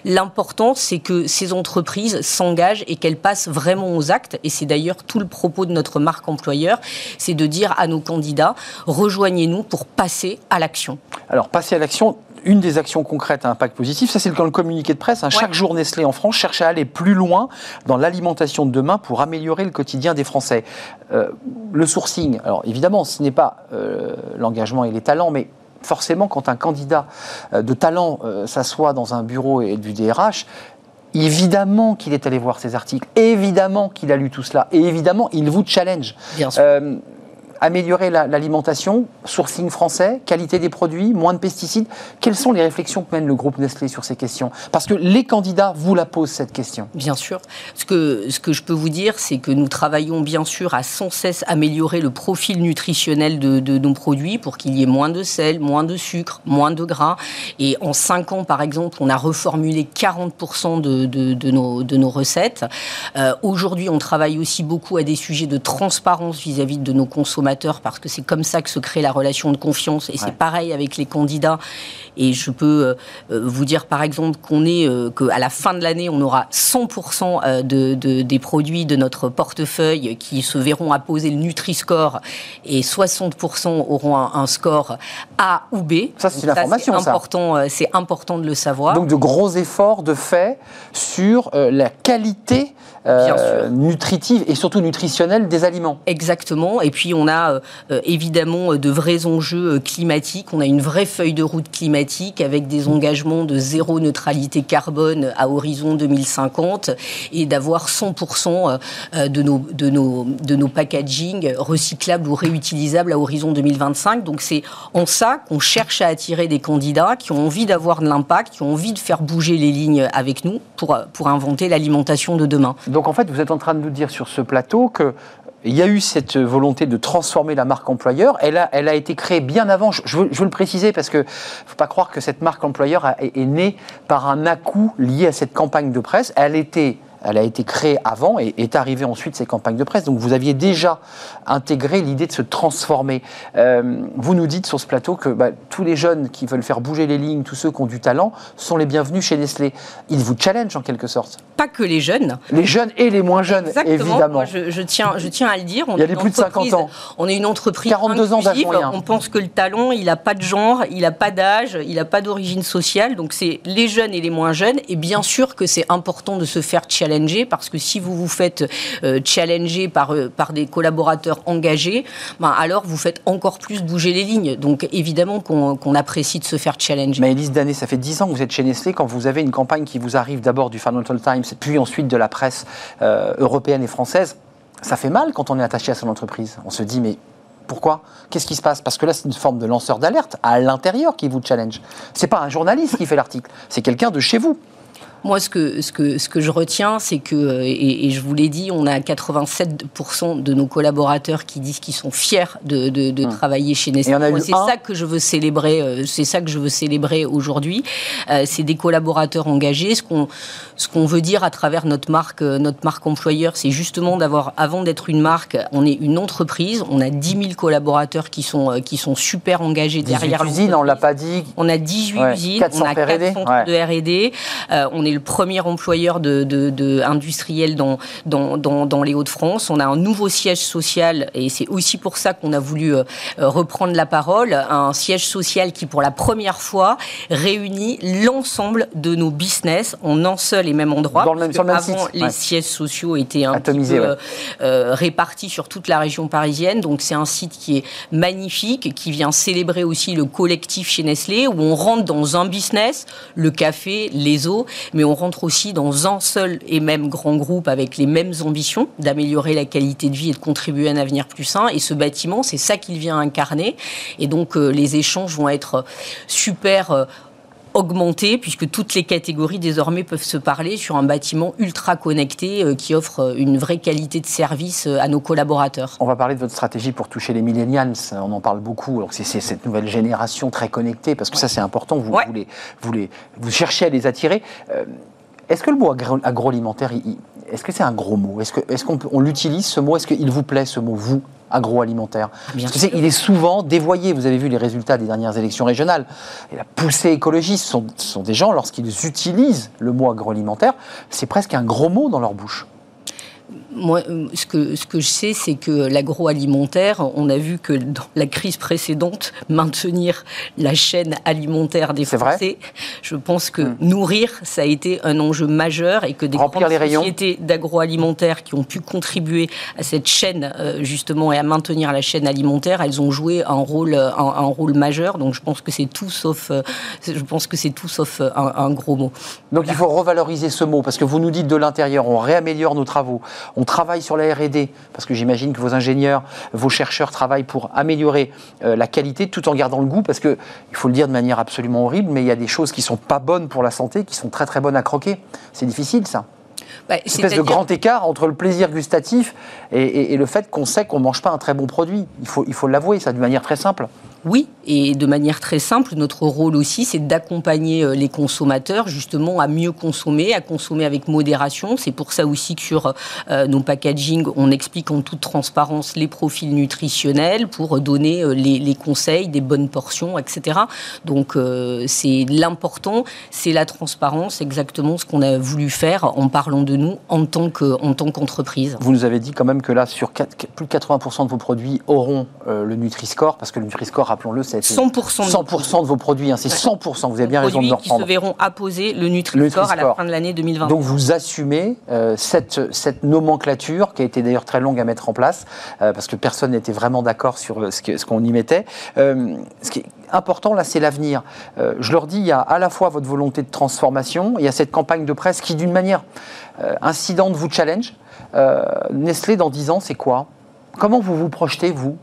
L'important, c'est que ces entreprises s'engagent et qu'elles passent vraiment aux actes. Et c'est d'ailleurs tout le propos de notre marque employeur, c'est de dire à nos candidats, rejoignez-nous pour passer à l'action. Alors, passer à l'action, une des actions concrètes à impact positif, ça c'est dans le communiqué de presse. Hein. Chaque jour, Nestlé en France cherche à aller plus loin dans l'alimentation de demain pour améliorer le quotidien des Français. Euh, le sourcing, alors évidemment, ce n'est pas euh, l'engagement et les talents, mais forcément, quand un candidat euh, de talent s'assoit dans un bureau et du DRH, évidemment qu'il est allé voir ces articles, évidemment qu'il a lu tout cela, et évidemment, il vous challenge. Bien sûr améliorer l'alimentation, sourcing français, qualité des produits, moins de pesticides. Quelles sont les réflexions que mène le groupe Nestlé sur ces questions? Parce que les candidats vous la posent cette question. Bien sûr. Ce que, ce que je peux vous dire, c'est que nous travaillons bien sûr à sans cesse améliorer le profil nutritionnel de, de nos produits pour qu'il y ait moins de sel, moins de sucre, moins de gras. Et en 5 ans, par exemple, on a reformulé 40% de, de, de, nos, de nos recettes. Euh, Aujourd'hui, on travaille aussi beaucoup à des sujets de transparence vis-à-vis -vis de nos consommateurs parce que c'est comme ça que se crée la relation de confiance. Et c'est pareil avec les candidats. Et je peux euh, vous dire par exemple qu'on est euh, qu'à la fin de l'année, on aura 100% euh, de, des produits de notre portefeuille qui se verront apposer le Nutri-Score et 60% auront un, score A ou B. Ça, c'est une information. C'est important, c'est important de le savoir. Donc de gros efforts de fait sur la qualité nutritive et surtout nutritionnelle des aliments. Exactement. Et puis on a évidemment de vrais enjeux climatiques. On a une vraie feuille de route climatique avec des engagements de zéro neutralité carbone à horizon 2050 et d'avoir 100% euh, de nos, de, nos, de nos packaging recyclables ou réutilisables à horizon 2025. Donc c'est en ça qu'on cherche à attirer des candidats qui ont envie d'avoir de l'impact, qui ont envie de faire bouger les lignes avec nous pour, pour inventer l'alimentation de demain. Donc en fait, vous êtes en train de nous dire sur ce plateau que il y a eu cette volonté de transformer la marque employeur. Elle a, elle a été créée bien avant. Je veux, le préciser parce que ne faut pas croire que cette marque employeur est, est née par un à-coup lié à cette campagne de presse. Elle était elle a été créée avant et est arrivée ensuite ces campagnes de presse. Donc vous aviez déjà intégré l'idée de se transformer. Euh, vous nous dites sur ce plateau que bah, tous les jeunes qui veulent faire bouger les lignes, tous ceux qui ont du talent, sont les bienvenus chez Nestlé. Ils vous challenge en quelque sorte. Pas que les jeunes. Les jeunes et les moins jeunes, évidemment. je, tiens, je tiens à le dire. On Il y a des plus de 50 ans. On est une entreprise 42 ans On pense que le talent, il n'a pas de genre, il n'a pas d'âge, il n'a pas d'origine sociale. Donc c'est les jeunes et les moins jeunes. Et bien sûr que c'est important de se faire challenger parce que si vous vous faites euh, challenger par, euh, par des collaborateurs engagés, ben alors vous faites encore plus bouger les lignes. Donc évidemment qu'on apprécie de se faire challenger. Mais Elise Danet, ça fait 10 ans que vous êtes chez Nestlé. Quand vous avez une campagne qui vous arrive d'abord du Financial Times, puis ensuite de la presse euh, européenne et française, ça fait mal quand on est attaché à son entreprise. On se dit, mais pourquoi? Qu'est-ce qui se passe? Parce que là, c'est une forme de lanceur d'alerte à l'intérieur qui vous challenge. C'est pas un journaliste qui fait l'article, c'est quelqu'un de chez vous. Moi, ce que, ce que, ce que je retiens, c'est que, euh, et, je vous l'ai dit, on a 87% de nos collaborateurs qui disent qu'ils sont fiers de, de, hum. travailler chez Nestlé. C'est ça que je veux célébrer. Euh, c'est ça que je veux célébrer aujourd'hui. Euh, c'est des collaborateurs engagés. Ce qu'on ce qu'on veut dire à travers notre marque, notre marque employeur, c'est justement d'avoir, avant d'être une marque, on est une entreprise. On a 10 000 collaborateurs qui sont qui sont super engagés derrière usines, on l'a pas dit. On a 18 usines, on a 4 centres de R&D. on est le premier employeur de, de, industriel dans, dans, dans, les Hauts-de-France. On a un nouveau siège social et c'est aussi pour ça qu'on a voulu euh, reprendre la parole. Un siège social qui, pour la première fois, réunit l'ensemble de nos business en un seul et même endroit. Dans le même, avant, les sièges sociaux étaient un peu euh, euh, répartis sur toute la région parisienne. Donc c'est un site qui est magnifique, qui vient célébrer aussi le collectif chez Nestlé, où on rentre dans un business, le café, les eaux, mais mais on rentre aussi dans un seul et même grand groupe avec les mêmes ambitions d'améliorer la qualité de vie et de contribuer à un avenir plus sain. Et ce bâtiment, c'est ça qu'il vient incarner. Et donc, euh, les échanges vont être super euh, augmentés puisque toutes les catégories désormais peuvent se parler sur un bâtiment ultra connecté euh, qui offre une vraie qualité de service à nos collaborateurs. On va parler de votre stratégie pour toucher les millennials, on en parle beaucoup. C'est cette nouvelle génération très connectée parce que ça c'est important, vous, voulez, vous, vous cherchez à les attirer. Est-ce que le mot agroalimentaire, est-ce que c'est un gros mot? Est-ce qu'on l'utilise ce mot? Est-ce qu'il vous plaît ce mot, vous agroalimentaire? Parce que il est souvent dévoyé. Vous avez vu les résultats des dernières élections régionales. Et la poussée écologiste sont, sont des gens, lorsqu'ils utilisent le mot agroalimentaire, c'est presque un gros mot dans leur bouche moi, ce que, ce que je sais, c'est que l'agroalimentaire, on a vu que dans la crise précédente, maintenir la chaîne alimentaire des Français, je pense que hmm. nourrir, ça a été un enjeu majeur et que des Remplir grandes sociétés d'agroalimentaire qui ont pu contribuer à cette chaîne, euh, justement, et à maintenir la chaîne alimentaire, elles ont joué un rôle, un, rôle majeur. Donc je pense que c'est tout sauf, euh, je pense que c'est tout sauf un, un, gros mot. Donc il faut revaloriser ce mot, parce que vous nous dites de l'intérieur, on réaméliore nos travaux, on travaille sur la R&D, parce que j'imagine que vos ingénieurs, vos chercheurs travaillent pour améliorer euh, la qualité tout en gardant le goût, parce que, il faut le dire de manière absolument horrible, mais il y a des choses qui sont pas bonnes pour la santé, qui sont très très bonnes à croquer. C'est difficile ça. Bah, une espèce de grand écart entre le plaisir gustatif et, et le fait qu'on sait qu'on ne mange pas un très bon produit. Il faut, il faut l'avouer, ça, de manière très simple. Oui, et de manière très simple, notre rôle aussi, c'est d'accompagner euh, les consommateurs justement à mieux consommer, à consommer avec modération. C'est pour ça aussi que sur euh, nos packaging, on explique en toute transparence les profils nutritionnels pour donner euh, les, conseils, des bonnes portions, etc. Donc c'est l'important, c'est la transparence, exactement ce qu'on a voulu faire en parlant de nous en tant qu'entreprise. Vous nous avez dit quand même que là, sur plus de 80% de vos produits auront le Nutri-Score, parce que le Nutri-Score rappelons-le, c'est 100%, 100 de vos produits. Hein, c'est 100%, vous avez bien raison de le reprendre. qui se verront apposer le Nutri-Score à la fin de l'année 2020. Donc vous assumez euh, cette, cette nomenclature qui a été d'ailleurs très longue à mettre en place, euh, parce que personne n'était vraiment d'accord sur euh, ce qu'on y mettait. ce qui est important là, c'est l'avenir. je leur dis, il y a à la fois votre volonté de transformation, il y a cette campagne de presse qui, d'une manière incidente, vous challenge. Nestlé, dans 10 ans, c'est quoi? Comment vous vous projetez, vous?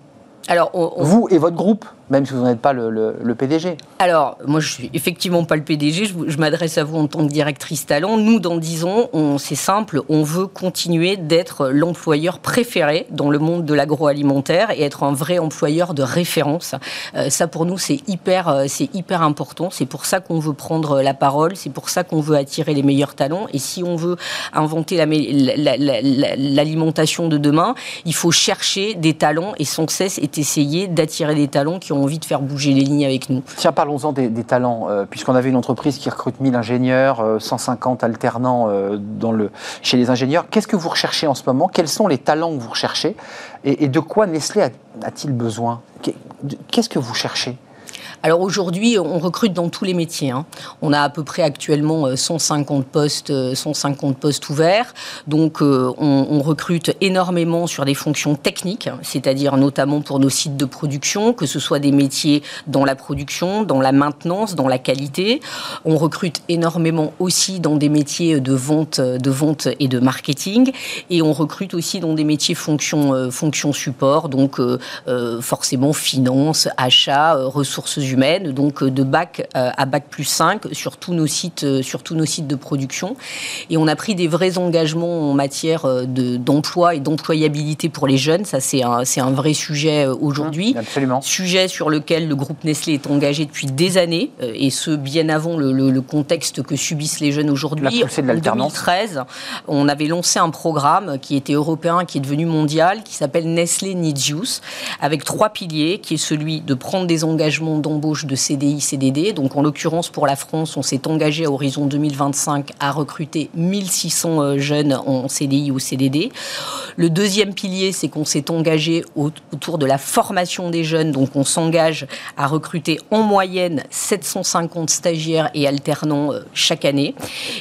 Alors, Vous et votre groupe? Même si vous n'êtes pas le, PDG. Alors, moi, je suis effectivement pas le PDG. Je, m'adresse à vous en tant que directrice talent. Nous, dans 10 ans, c'est simple, on veut continuer d'être l'employeur préféré dans le monde de l'agroalimentaire et être un vrai employeur de référence. Euh, ça, pour nous, c'est hyper, euh, c'est hyper important. C'est pour ça qu'on veut prendre la parole. C'est pour ça qu'on veut attirer les meilleurs talents. Et si on veut inventer l'alimentation de demain, il faut chercher des talents et sans cesse essayer d'attirer des talents qui ont envie de faire bouger les lignes avec nous. Tiens, parlons-en des, talents, euh, puisqu'on avait une entreprise qui recrute 1000 ingénieurs, 150 euh, alternants euh, dans le, chez les ingénieurs. Qu'est-ce que vous recherchez en ce moment? Quels sont les talents que vous recherchez? Et, de quoi Nestlé a-t-il besoin? Qu'est-ce que vous cherchez? Alors aujourd'hui, on recrute dans tous les métiers. Hein. On a à peu près actuellement 150 euh, postes, 150 euh, postes ouverts. Donc euh, on, recrute énormément sur des fonctions techniques, c'est-à-dire notamment pour nos sites de production, que ce soit des métiers dans la production, dans la maintenance, dans la qualité. On recrute énormément aussi dans des métiers de vente, de vente et de marketing. Et on recrute aussi dans des métiers fonctions support, donc forcément finance, achat, ressources humaines donc euh, de bac euh, à bac plus 5 sur tous nos sites, euh, sur tous nos sites de production. Et on a pris des vrais engagements en matière d'emploi et d'employabilité pour les jeunes. Ça, c'est un, un vrai sujet aujourd'hui. Mmh, absolument. Sujet sur lequel le groupe Nestlé est engagé depuis des années, et ce, bien avant le, contexte que subissent les jeunes aujourd'hui. En 2013, on avait lancé un programme qui était européen, qui est devenu mondial, qui s'appelle Nestlé Needs Youth, avec trois piliers, qui est celui de prendre des engagements dont de CDI, CDD. Donc en l'occurrence pour la France, on s'est engagé à horizon 2025 à recruter 1600 euh, jeunes en CDI ou CDD. Le deuxième pilier, c'est qu'on s'est engagé autour de la formation des jeunes. Donc on s'engage à recruter en moyenne 750 stagiaires et alternants euh, chaque année.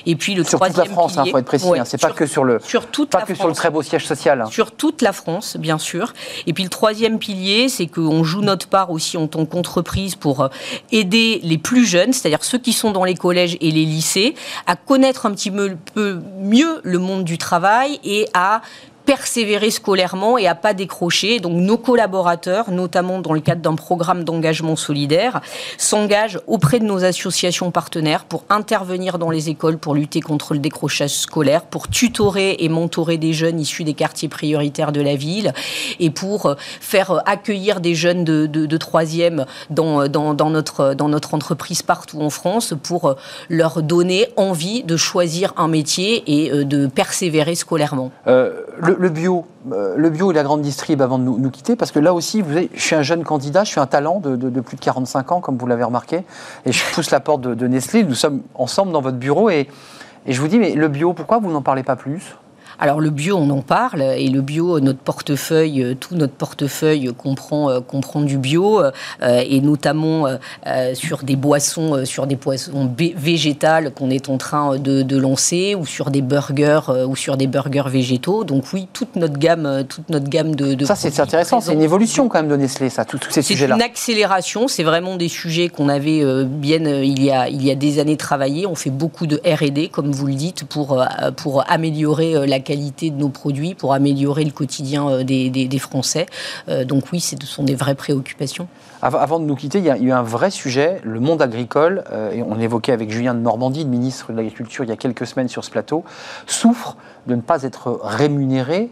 Et puis le sur troisième toute la France, il hein, faut être précis. Hein. c'est pas que sur le sur toute pas que sur le très beau siège social. Hein. Sur toute la France, bien sûr. Et puis le troisième pilier, c'est qu'on joue notre part aussi en tant qu'entreprise pour euh, aider les plus jeunes, c'est-à-dire ceux qui sont dans les collèges et les lycées, à connaître un petit peu mieux le monde du travail et à persévérer scolairement et à pas décrocher. Donc nos collaborateurs, notamment dans le cadre d'un programme d'engagement solidaire, s'engagent auprès de nos associations partenaires pour intervenir dans les écoles pour lutter contre le décrochage scolaire, pour tutorer et mentorer des jeunes issus des quartiers prioritaires de la ville et pour faire accueillir des jeunes de, de, troisième dans, notre, entreprise partout en France pour leur donner envie de choisir un métier et euh, de persévérer scolairement. Euh, bio, euh, le bio et la grande distrib avant de nous, quitter, parce que là aussi, je suis un jeune candidat, je suis un talent de, plus de 45 ans, comme vous l'avez remarqué, et je pousse la porte de, Nestlé. Nous sommes ensemble dans votre bureau et je vous dis, mais le bio, pourquoi vous n'en parlez pas plus? Alors le bio, on en parle, et le bio, notre portefeuille, euh, tout notre portefeuille comprend, euh, comprend du bio, euh, et notamment sur des boissons, sur des boissons végétales qu'on est en train de, lancer, ou sur des burgers, ou sur des burgers végétaux. Donc oui, toute notre gamme, toute notre gamme de. ça c'est intéressant, c'est une évolution quand même de Nestlé, ça, tous ces sujets-là. C'est une accélération, c'est vraiment des sujets qu'on avait bien il y a il y a des années travaillé. On fait beaucoup de R&D, comme vous le dites, pour pour améliorer la de nos produits, pour améliorer le quotidien euh, des, Français. Euh, donc oui, ce sont des vraies préoccupations. Avant de nous quitter, il y a eu un vrai sujet, le monde agricole, euh, et on évoquait avec Julien de Normandie, le ministre de l'Agriculture, il y a quelques semaines sur ce plateau, souffre de ne pas être rémunéré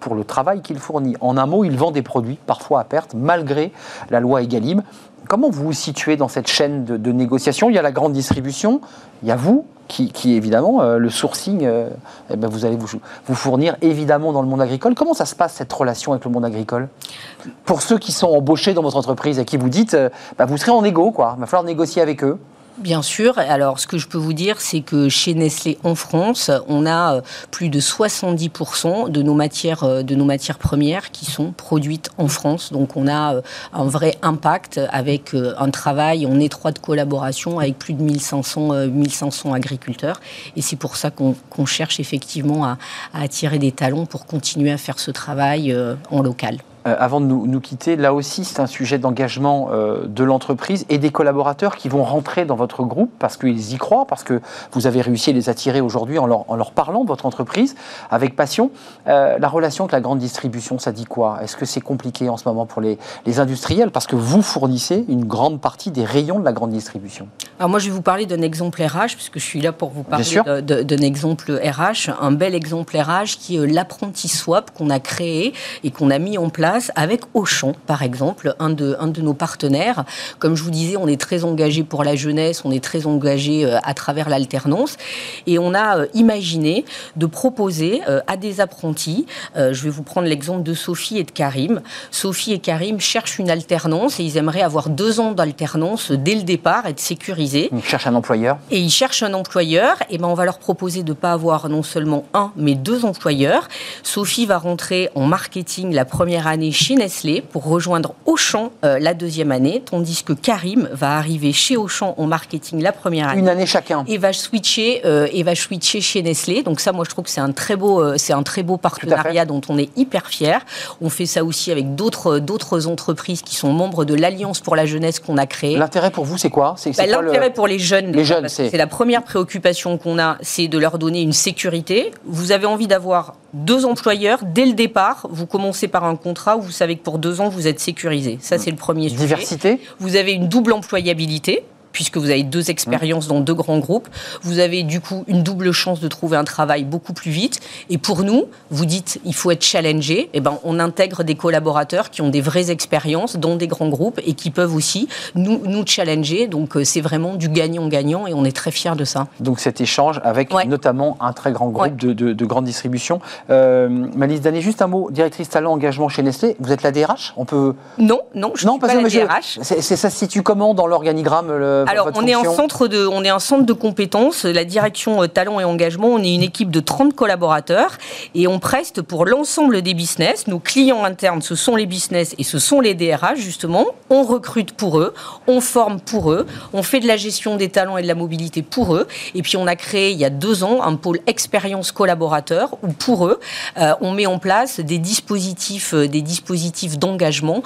pour le travail qu'il fournit. En un mot, il vend des produits, parfois à perte, malgré la loi Egalim. Comment vous vous situez dans cette chaîne de, négociation? Il y a la grande distribution, il y a vous, qui, évidemment, euh, le sourcing, euh, eh ben, vous allez vous, vous, fournir évidemment dans le monde agricole. Comment ça se passe cette relation avec le monde agricole? Pour ceux qui sont embauchés dans votre entreprise et qui vous dites, euh, bah, vous serez en égo, quoi. Il va falloir négocier avec eux. Bien sûr. Alors, ce que je peux vous dire, c'est que chez Nestlé en France, on a euh, plus de 70% de nos matières, euh, de nos matières premières qui sont produites en France. Donc, on a euh, un vrai impact avec un travail en étroite collaboration avec plus de 1500, 1500 agriculteurs. Et c'est pour ça qu'on cherche effectivement à, à, attirer des talents pour continuer à faire ce travail en local. Euh, avant de nous, quitter, là aussi, c'est un sujet d'engagement euh, de l'entreprise et des collaborateurs qui vont rentrer dans votre groupe parce qu'ils y croient, parce que vous avez réussi à les attirer aujourd'hui en leur, parlant de votre entreprise avec passion. Euh, la relation avec la grande distribution, ça dit quoi? Est-ce que c'est compliqué en ce moment pour les, industriels? Parce que vous fournissez une grande partie des rayons de la grande distribution. Alors moi, je vais vous parler d'un exemple RH, puisque je suis là pour vous parler d'un exemple RH, un bel exemple RH qui est l'apprenti swap qu'on a créé et qu'on a mis en place avec Auchan, par exemple, un de, un de nos partenaires. Comme je vous disais, on est très engagé pour la jeunesse, on est très engagé euh, à travers l'alternance. Et on a euh, imaginé de proposer euh, à des apprentis, je vais vous prendre l'exemple de Sophie et de Karim. Sophie et Karim cherchent une alternance et ils aimeraient avoir deux ans d'alternance dès le départ, être sécurisés. Ils cherchent un employeur. Et ils cherchent un employeur. Et ben on va leur proposer de ne pas avoir non seulement un, mais deux employeurs. Sophie va rentrer en marketing la première année chez Nestlé pour rejoindre Auchan euh, la deuxième année, tandis que Karim va arriver chez Auchan en marketing la première année. Une année chacun. Et va switcher, euh, et va switcher chez Nestlé. Donc ça, moi, je trouve que c'est un très beau, euh, c'est un très beau partenariat dont on est hyper fier. On fait ça aussi avec d'autres d'autres entreprises qui sont membres de l'Alliance pour la jeunesse qu'on a créée. L'intérêt pour vous, c'est quoi C'est bah, l'intérêt pour les jeunes. Les jeunes, c'est la première préoccupation qu'on a, c'est de leur donner une sécurité. Vous avez envie d'avoir deux employeurs dès le départ. Vous commencez par un contrat où vous savez que pour deux ans, vous êtes sécurisé. Ça, c'est le premier sujet. Diversité? Vous avez une double employabilité puisque vous avez deux expériences dans deux grands groupes. Vous avez du coup une double chance de trouver un travail beaucoup plus vite. Et pour nous, vous dites il faut être challengé. Et eh ben, on intègre des collaborateurs qui ont des vraies expériences dans des grands groupes et qui peuvent aussi nous, nous challenger. Donc euh, c'est vraiment du gagnant-gagnant et on est très fiers de ça. Donc cet échange avec notamment un très grand groupe de, de, grande distribution. Euh, Malice Dané, juste un mot, directrice talent engagement chez Nestlé. Vous êtes la DRH On peut Non, non, je ne suis pas la DRH. C'est, ça se situe comment dans l'organigramme alors, on est, en centre de, on est un centre de compétences, la direction euh, talent et engagement. On est une équipe de 30 collaborateurs et on preste pour l'ensemble des business. Nos clients internes, ce sont les business et ce sont les DRH, justement. On recrute pour eux, on forme pour eux, on fait de la gestion des talents et de la mobilité pour eux. Et puis, on a créé il y a deux ans un pôle expérience collaborateur où pour eux, euh, on met en place des dispositifs, euh, des dispositifs d'engagement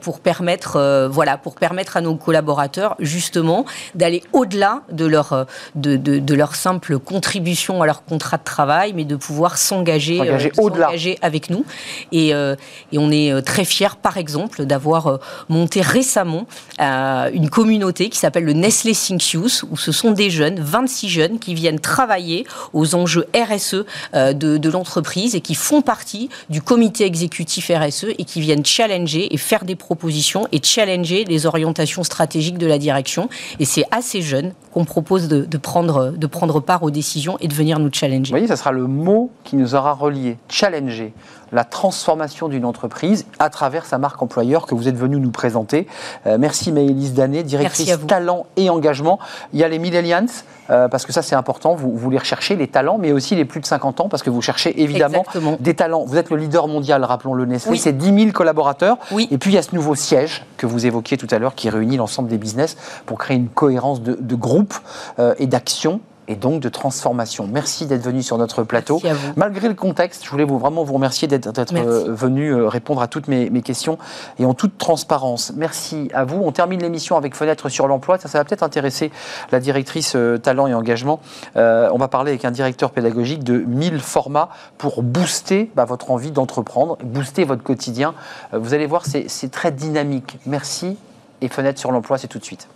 pour permettre, voilà, pour permettre à nos collaborateurs justement d'aller au-delà de leur, euh, de, de, leur simple contribution à leur contrat de travail, mais de pouvoir s'engager euh, avec nous. Et, euh, et, on est très fiers, par exemple, d'avoir monté récemment une communauté qui s'appelle le Nestlé Think Youth, où ce sont des jeunes, 26 jeunes, qui viennent travailler aux enjeux RSE de, de l'entreprise et qui font partie du comité exécutif RSE et qui viennent challenger et faire des propositions et challenger les orientations stratégiques de la direction. Et c'est assez jeune qu'on propose de, prendre, de prendre part aux décisions et de venir nous challenger. Vous voyez, ça sera le mot qui nous aura relié, challenger la transformation d'une entreprise à travers sa marque employeur que vous êtes venu nous présenter. présenter. merci Maëlys Danet, directrice talent et engagement. Il y a les Millennials, parce que ça c'est important, vous, les recherchez, les talents, mais aussi les plus de 50 ans, parce que vous cherchez évidemment des talents. Vous êtes le leader mondial, rappelons-le, Nestlé, c'est 10 000 collaborateurs. Oui. Et puis il y a ce nouveau siège que vous évoquiez tout à l'heure qui réunit l'ensemble des business pour créer une cohérence de, de groupe et d'action et donc de transformation. Merci d'être venu sur notre plateau. Malgré le contexte, je voulais vous, vraiment vous remercier d'être euh, venu euh, répondre à toutes mes, questions et en toute transparence. Merci à vous. On termine l'émission avec Fenêtre sur l'emploi. Ça, ça va peut-être intéresser la directrice euh, talent et engagement. on va parler avec un directeur pédagogique de 1000 formats pour booster bah, votre envie d'entreprendre, booster votre quotidien. vous allez voir, c'est très dynamique. Merci et Fenêtre sur l'emploi, c'est tout de suite.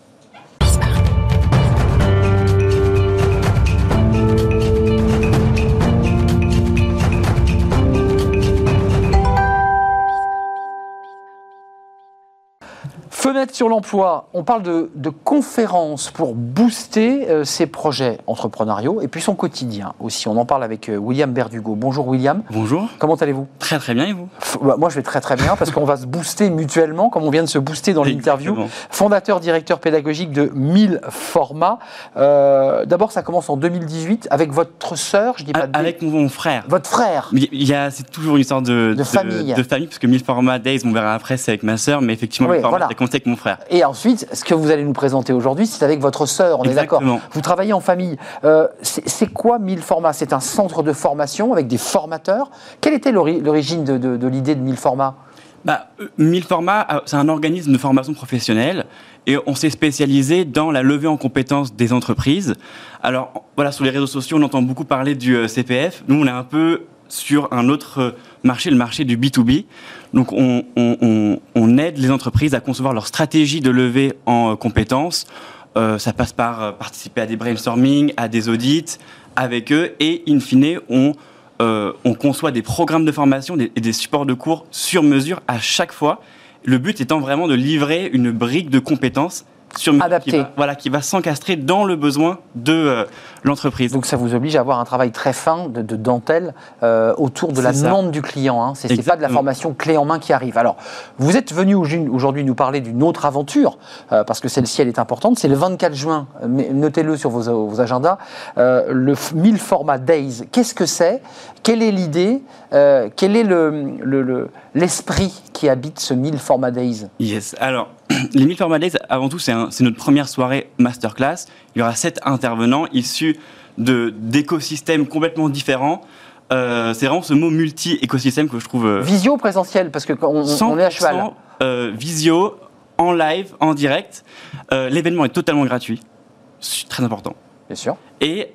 Fenêtre sur l'emploi, on parle de, conférences pour booster euh, ses projets entrepreneuriaux et puis son quotidien aussi. On en parle avec euh, William Berdugo. Bonjour William. Bonjour. Comment allez-vous? Très très bien et vous? Bah, Moi je vais très très bien parce qu'on va se booster mutuellement comme on vient de se booster dans l'interview. Fondateur, directeur pédagogique de 1000 formats. Euh, d'abord ça commence en 2018 avec votre sœur, je dis pas de Avec mon frère. Votre frère Il y a, c'est toujours une histoire de, de, famille. De, famille parce que 1000 formats Days, on verra après, c'est avec ma sœur, mais effectivement, oui, formats, avec mon frère. Et ensuite, ce que vous allez nous présenter aujourd'hui, c'est avec votre sœur, on est d'accord? Vous travaillez en famille. Euh, c'est quoi 1000 formats C'est un centre de formation avec des formateurs. Quelle était l'origine de, l'idée de 1000 formats bah, 1000 euh, formats, euh, c'est un organisme de formation professionnelle et on s'est spécialisé dans la levée en compétences des entreprises. Alors voilà, sur les réseaux sociaux, on entend beaucoup parler du CPF. Nous, on est un peu sur un autre marché, le marché du B2B. Donc on, aide les entreprises à concevoir leur stratégie de levée en euh, compétences. Euh, ça passe par euh, participer à des brainstorming, à des audits avec eux et in fine on, on conçoit des programmes de formation et des supports de cours sur mesure à chaque fois. Le but étant vraiment de livrer une brique de compétences sur Adapté. Qui va, voilà, qui va s'encastrer dans le besoin de euh, l'entreprise. Donc ça vous oblige à avoir un travail très fin de, dentelle euh, autour de la demande du client. Hein. Ce n'est pas de la formation clé en main qui arrive. Alors, vous êtes venu aujourd'hui nous parler d'une autre aventure, euh, parce que celle-ci, elle est importante. C'est le 24 juin, notez-le sur vos, vos agendas, le 1000 formats Days. Qu'est-ce que c'est? Quelle est l'idée? Quel est l'esprit le, le, qui habite ce 1000 formats Days? Yes, alors les 1000 Format Days, avant tout, c'est notre première soirée masterclass. Il y aura sept intervenants issus d'écosystèmes complètement différents. Euh, c'est vraiment ce mot multi-écosystème que je trouve. Euh, visio présentiel, parce qu'on on est à cheval. Euh, visio, en live, en direct. L'événement est totalement gratuit. Très important. Bien sûr. Et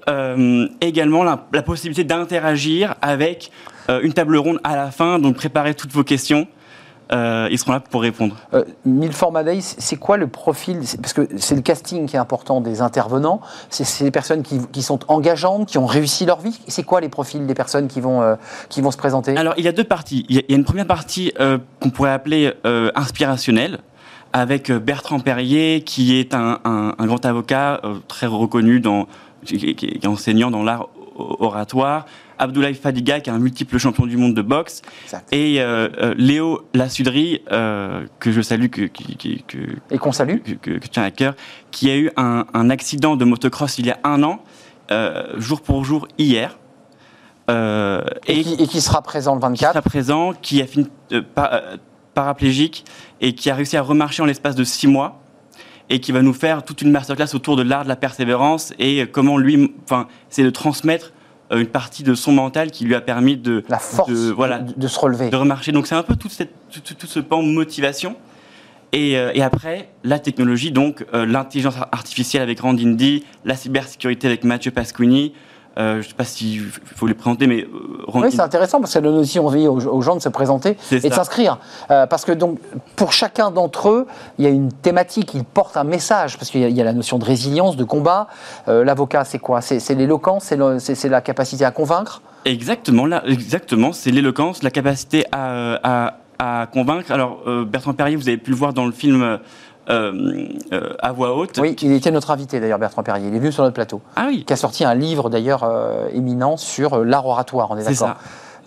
également la, la possibilité d'interagir avec une table ronde à la fin, donc préparer toutes vos questions. Euh, ils seront là pour répondre. Euh, Mille Days, c'est quoi le profil? Parce que c'est le casting qui est important des intervenants. C'est des personnes qui, sont engageantes, qui ont réussi leur vie. C'est quoi les profils des personnes qui vont, euh, qui vont se présenter? Alors, il y a deux parties. Il y a, une première partie euh, qu'on pourrait appeler inspirationnelle avec Bertrand Perrier, qui est un, grand avocat très reconnu, dans, qui, est enseignant dans l'art oratoire, Abdoulaye Fadiga, qui est un multiple champion du monde de boxe, et euh, euh, Léo Lassudry, euh, que je salue, que, et qu'on salue, que, tiens à cœur, qui a eu un, accident de motocross il y a un an, jour pour jour hier. Et, qui, sera présent le 24. Qui sera présent, qui a fini paraplégique et qui a réussi à remarcher en l'espace de six mois et qui va nous faire toute une masterclass autour de l'art de la persévérance et comment lui, enfin, c'est de transmettre une partie de son mental qui lui a permis de la force de, voilà, de, se relever, de remarcher. Donc c'est un peu tout, cette, tout, ce pan motivation. Et, euh, et, après, la technologie, donc euh, l'intelligence artificielle avec Randindi, la cybersécurité avec Mathieu Pasquini, euh, je ne sais pas s'il faut les présenter, mais... Euh, oui, c'est intéressant parce que ça donne aussi envie aux, gens de se présenter et de s'inscrire. Euh, parce que donc, pour chacun d'entre eux, il y a une thématique, ils portent un message, parce qu'il y, a la notion de résilience, de combat. L'avocat, c'est quoi? C'est l'éloquence, c'est la capacité à convaincre? Exactement, là, exactement c'est l'éloquence, la capacité à, à, convaincre. Alors, Bertrand Perrier, vous avez pu le voir dans le film euh, euh, à voix haute. Oui, il était notre invité d'ailleurs, Bertrand Perrier. Il est venu sur notre plateau. Ah oui. Qui a sorti un livre d'ailleurs euh, éminent sur l'art oratoire, on est, d'accord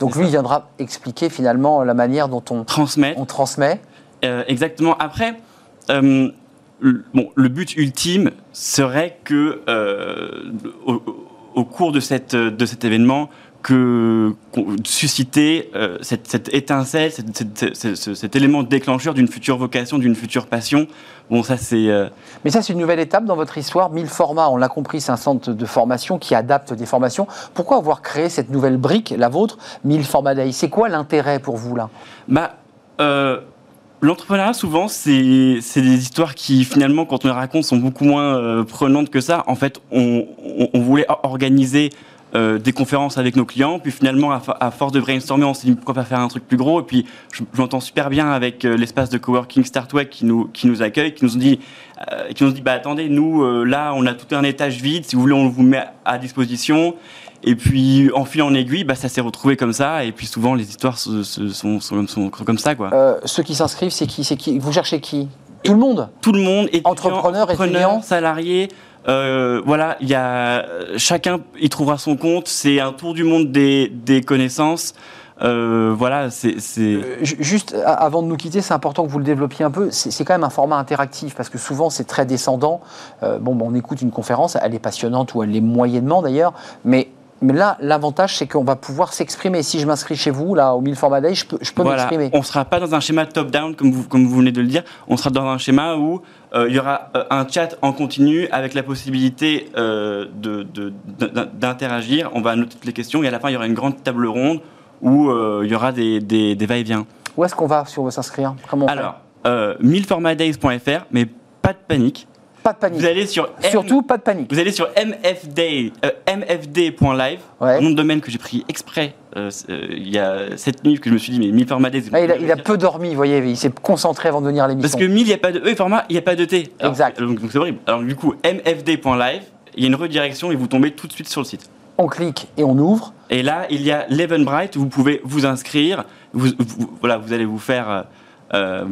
Donc lui, il viendra expliquer finalement la manière dont on transmet. On transmet. exactement. Après, bon, le but ultime serait que, au, cours de, cette, de cet événement, que susciter euh, cette, étincelle, cet élément déclencheur d'une future vocation, d'une future passion. Bon, ça c'est. Euh, Mais ça, c'est une nouvelle étape dans votre histoire. 1000 formats, on l'a compris, c'est un centre de formation qui adapte des formations. Pourquoi avoir créé cette nouvelle brique, la vôtre, 1000 formats day C'est quoi l'intérêt pour vous là? Bah. Euh, l'entrepreneuriat, souvent, c'est des histoires qui, finalement, quand on les raconte, sont beaucoup moins prenantes que ça. En fait, on, on voulait organiser euh, des conférences avec nos clients. Puis finalement, à, force de brainstormer, on s'est dit pourquoi pas faire un truc plus gros. Et puis, je, m'entends super bien avec euh, l'espace de coworking Startway qui nous, qui nous accueille, qui nous ont dit, euh, qui nous dit bah attendez, nous, là, on a tout un étage vide. Si vous voulez, on vous met à disposition. Et puis, en fil en aiguille, bah, ça s'est retrouvé comme ça. Et puis, souvent, les histoires sont, sont, sont, comme ça. Quoi. ceux qui s'inscrivent, c'est qui, qui? Vous cherchez qui? Tout le monde? Tout le monde. Entrepreneurs, étudiants? salariés. Euh, voilà, il y a chacun y trouvera son compte. C'est un tour du monde des, connaissances. Euh, voilà, c'est. Euh, juste avant de nous quitter, c'est important que vous le développiez un peu. C'est quand même un format interactif parce que souvent c'est très descendant. bon, on écoute une conférence, elle est passionnante ou elle est moyennement d'ailleurs, mais mais là, l'avantage, c'est qu'on va pouvoir s'exprimer. Si je m'inscris chez vous, là, au 1000 format day, je peux, je peux m'exprimer. On ne sera pas dans un schéma top-down, comme vous, comme vous venez de le dire. On sera dans un schéma où euh, il y aura euh, un chat en continu avec la possibilité euh, d'interagir. On va noter toutes les questions et à la fin, il y aura une grande table ronde où il y aura des, des, va-et-vient. Où est-ce qu'on va si on veut s'inscrire? Alors, 1000formatdays.fr, mais pas de panique pas de panique. Vous allez sur Surtout, pas de panique. Vous allez sur mfd, euh, mfd.live, un nom de domaine que j'ai pris exprès euh, euh, il y a 7 minutes que je me suis dit, mais 1000 formats ah, il, a, peu dormi, vous voyez, il s'est concentré avant de venir à l'émission. Parce que 1000, il n'y a pas de E format, il n'y a pas de T. exact. Donc c'est horrible. Alors du coup, mfd.live, il y a une redirection et vous tombez tout de suite sur le site. On clique et on ouvre. Et là, il y a l'Eventbrite, vous pouvez vous inscrire. Vous, voilà, vous allez vous faire euh,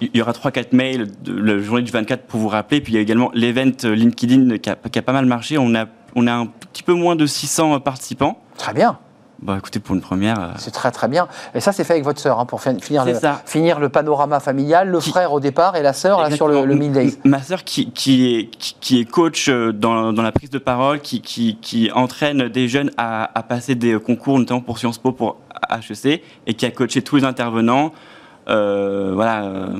il y aura 3-4 mails de la journée du 24 pour vous rappeler. Puis il y a également l'event LinkedIn qui a, pas mal marché. On a, on a un petit peu moins de 600 participants. Très bien. Bah écoutez, pour une première. Euh, c'est très très bien. Et ça, c'est fait avec votre sœur, hein, pour finir le, finir le panorama familial. Le frère au départ et la sœur là, sur le, le Days. Ma sœur qui, qui, est, qui, est coach euh, dans, dans, la prise de parole, qui, qui, qui entraîne des jeunes à, à, passer des concours, notamment pour Sciences Po, pour HEC, et qui a coaché tous les intervenants. Euh, voilà.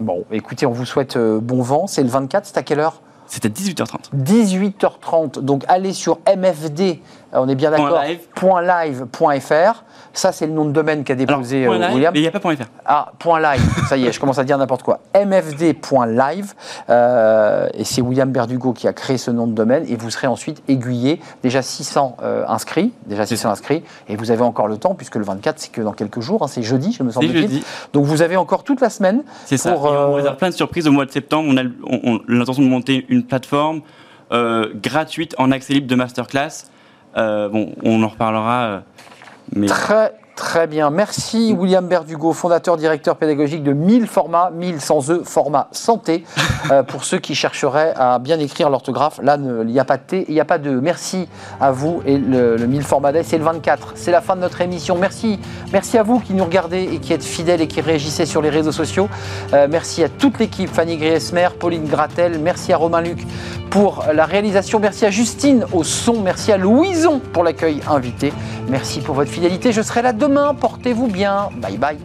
Bon, écoutez, on vous souhaite euh, bon vent. C'est le 24, c'est à quelle heure? C'est à 18h30. 18h30. Donc allez sur MFD, on est bien d'accord, .live.fr. Ça, c'est le nom de domaine qu'a déposé Alors, William. Mais il n'y a pas .fr. Ah, .live, (laughs) ça y est, je commence à dire n'importe quoi. mfd.live. et c'est William Berdugo qui a créé ce nom de domaine. Et vous serez ensuite aiguillé. Déjà 600 inscrits. Déjà 600 inscrits. Et vous avez encore le temps, puisque le 24, c'est que dans quelques jours. Hein, c'est jeudi, je me sens jeudi. Donc vous avez encore toute la semaine. C'est ça. on va plein de surprises au mois de septembre. On a l'intention de monter une plateforme euh, gratuite en accès libre de masterclass. Euh, bon, on en reparlera. Mais... Très bien. Merci William Berdugo, fondateur, directeur pédagogique de 1000 formats, 1000 sans E, format santé. (laughs) pour ceux qui chercheraient à bien écrire l'orthographe, là, il n'y a pas de T, il n'y a pas de merci à vous. Et le, 1000 formats day, c'est le 24. C'est la fin de notre émission. Merci. Merci à vous qui nous regardez et qui êtes fidèles et qui réagissez sur les réseaux sociaux. merci à toute l'équipe, Fanny Griesmer, Pauline Gratel. Merci à Romain Luc pour la réalisation. Merci à Justine au son. Merci à Louison pour l'accueil invité. Merci pour votre fidélité. Je serai là demain. Portez-vous bien. Bye bye.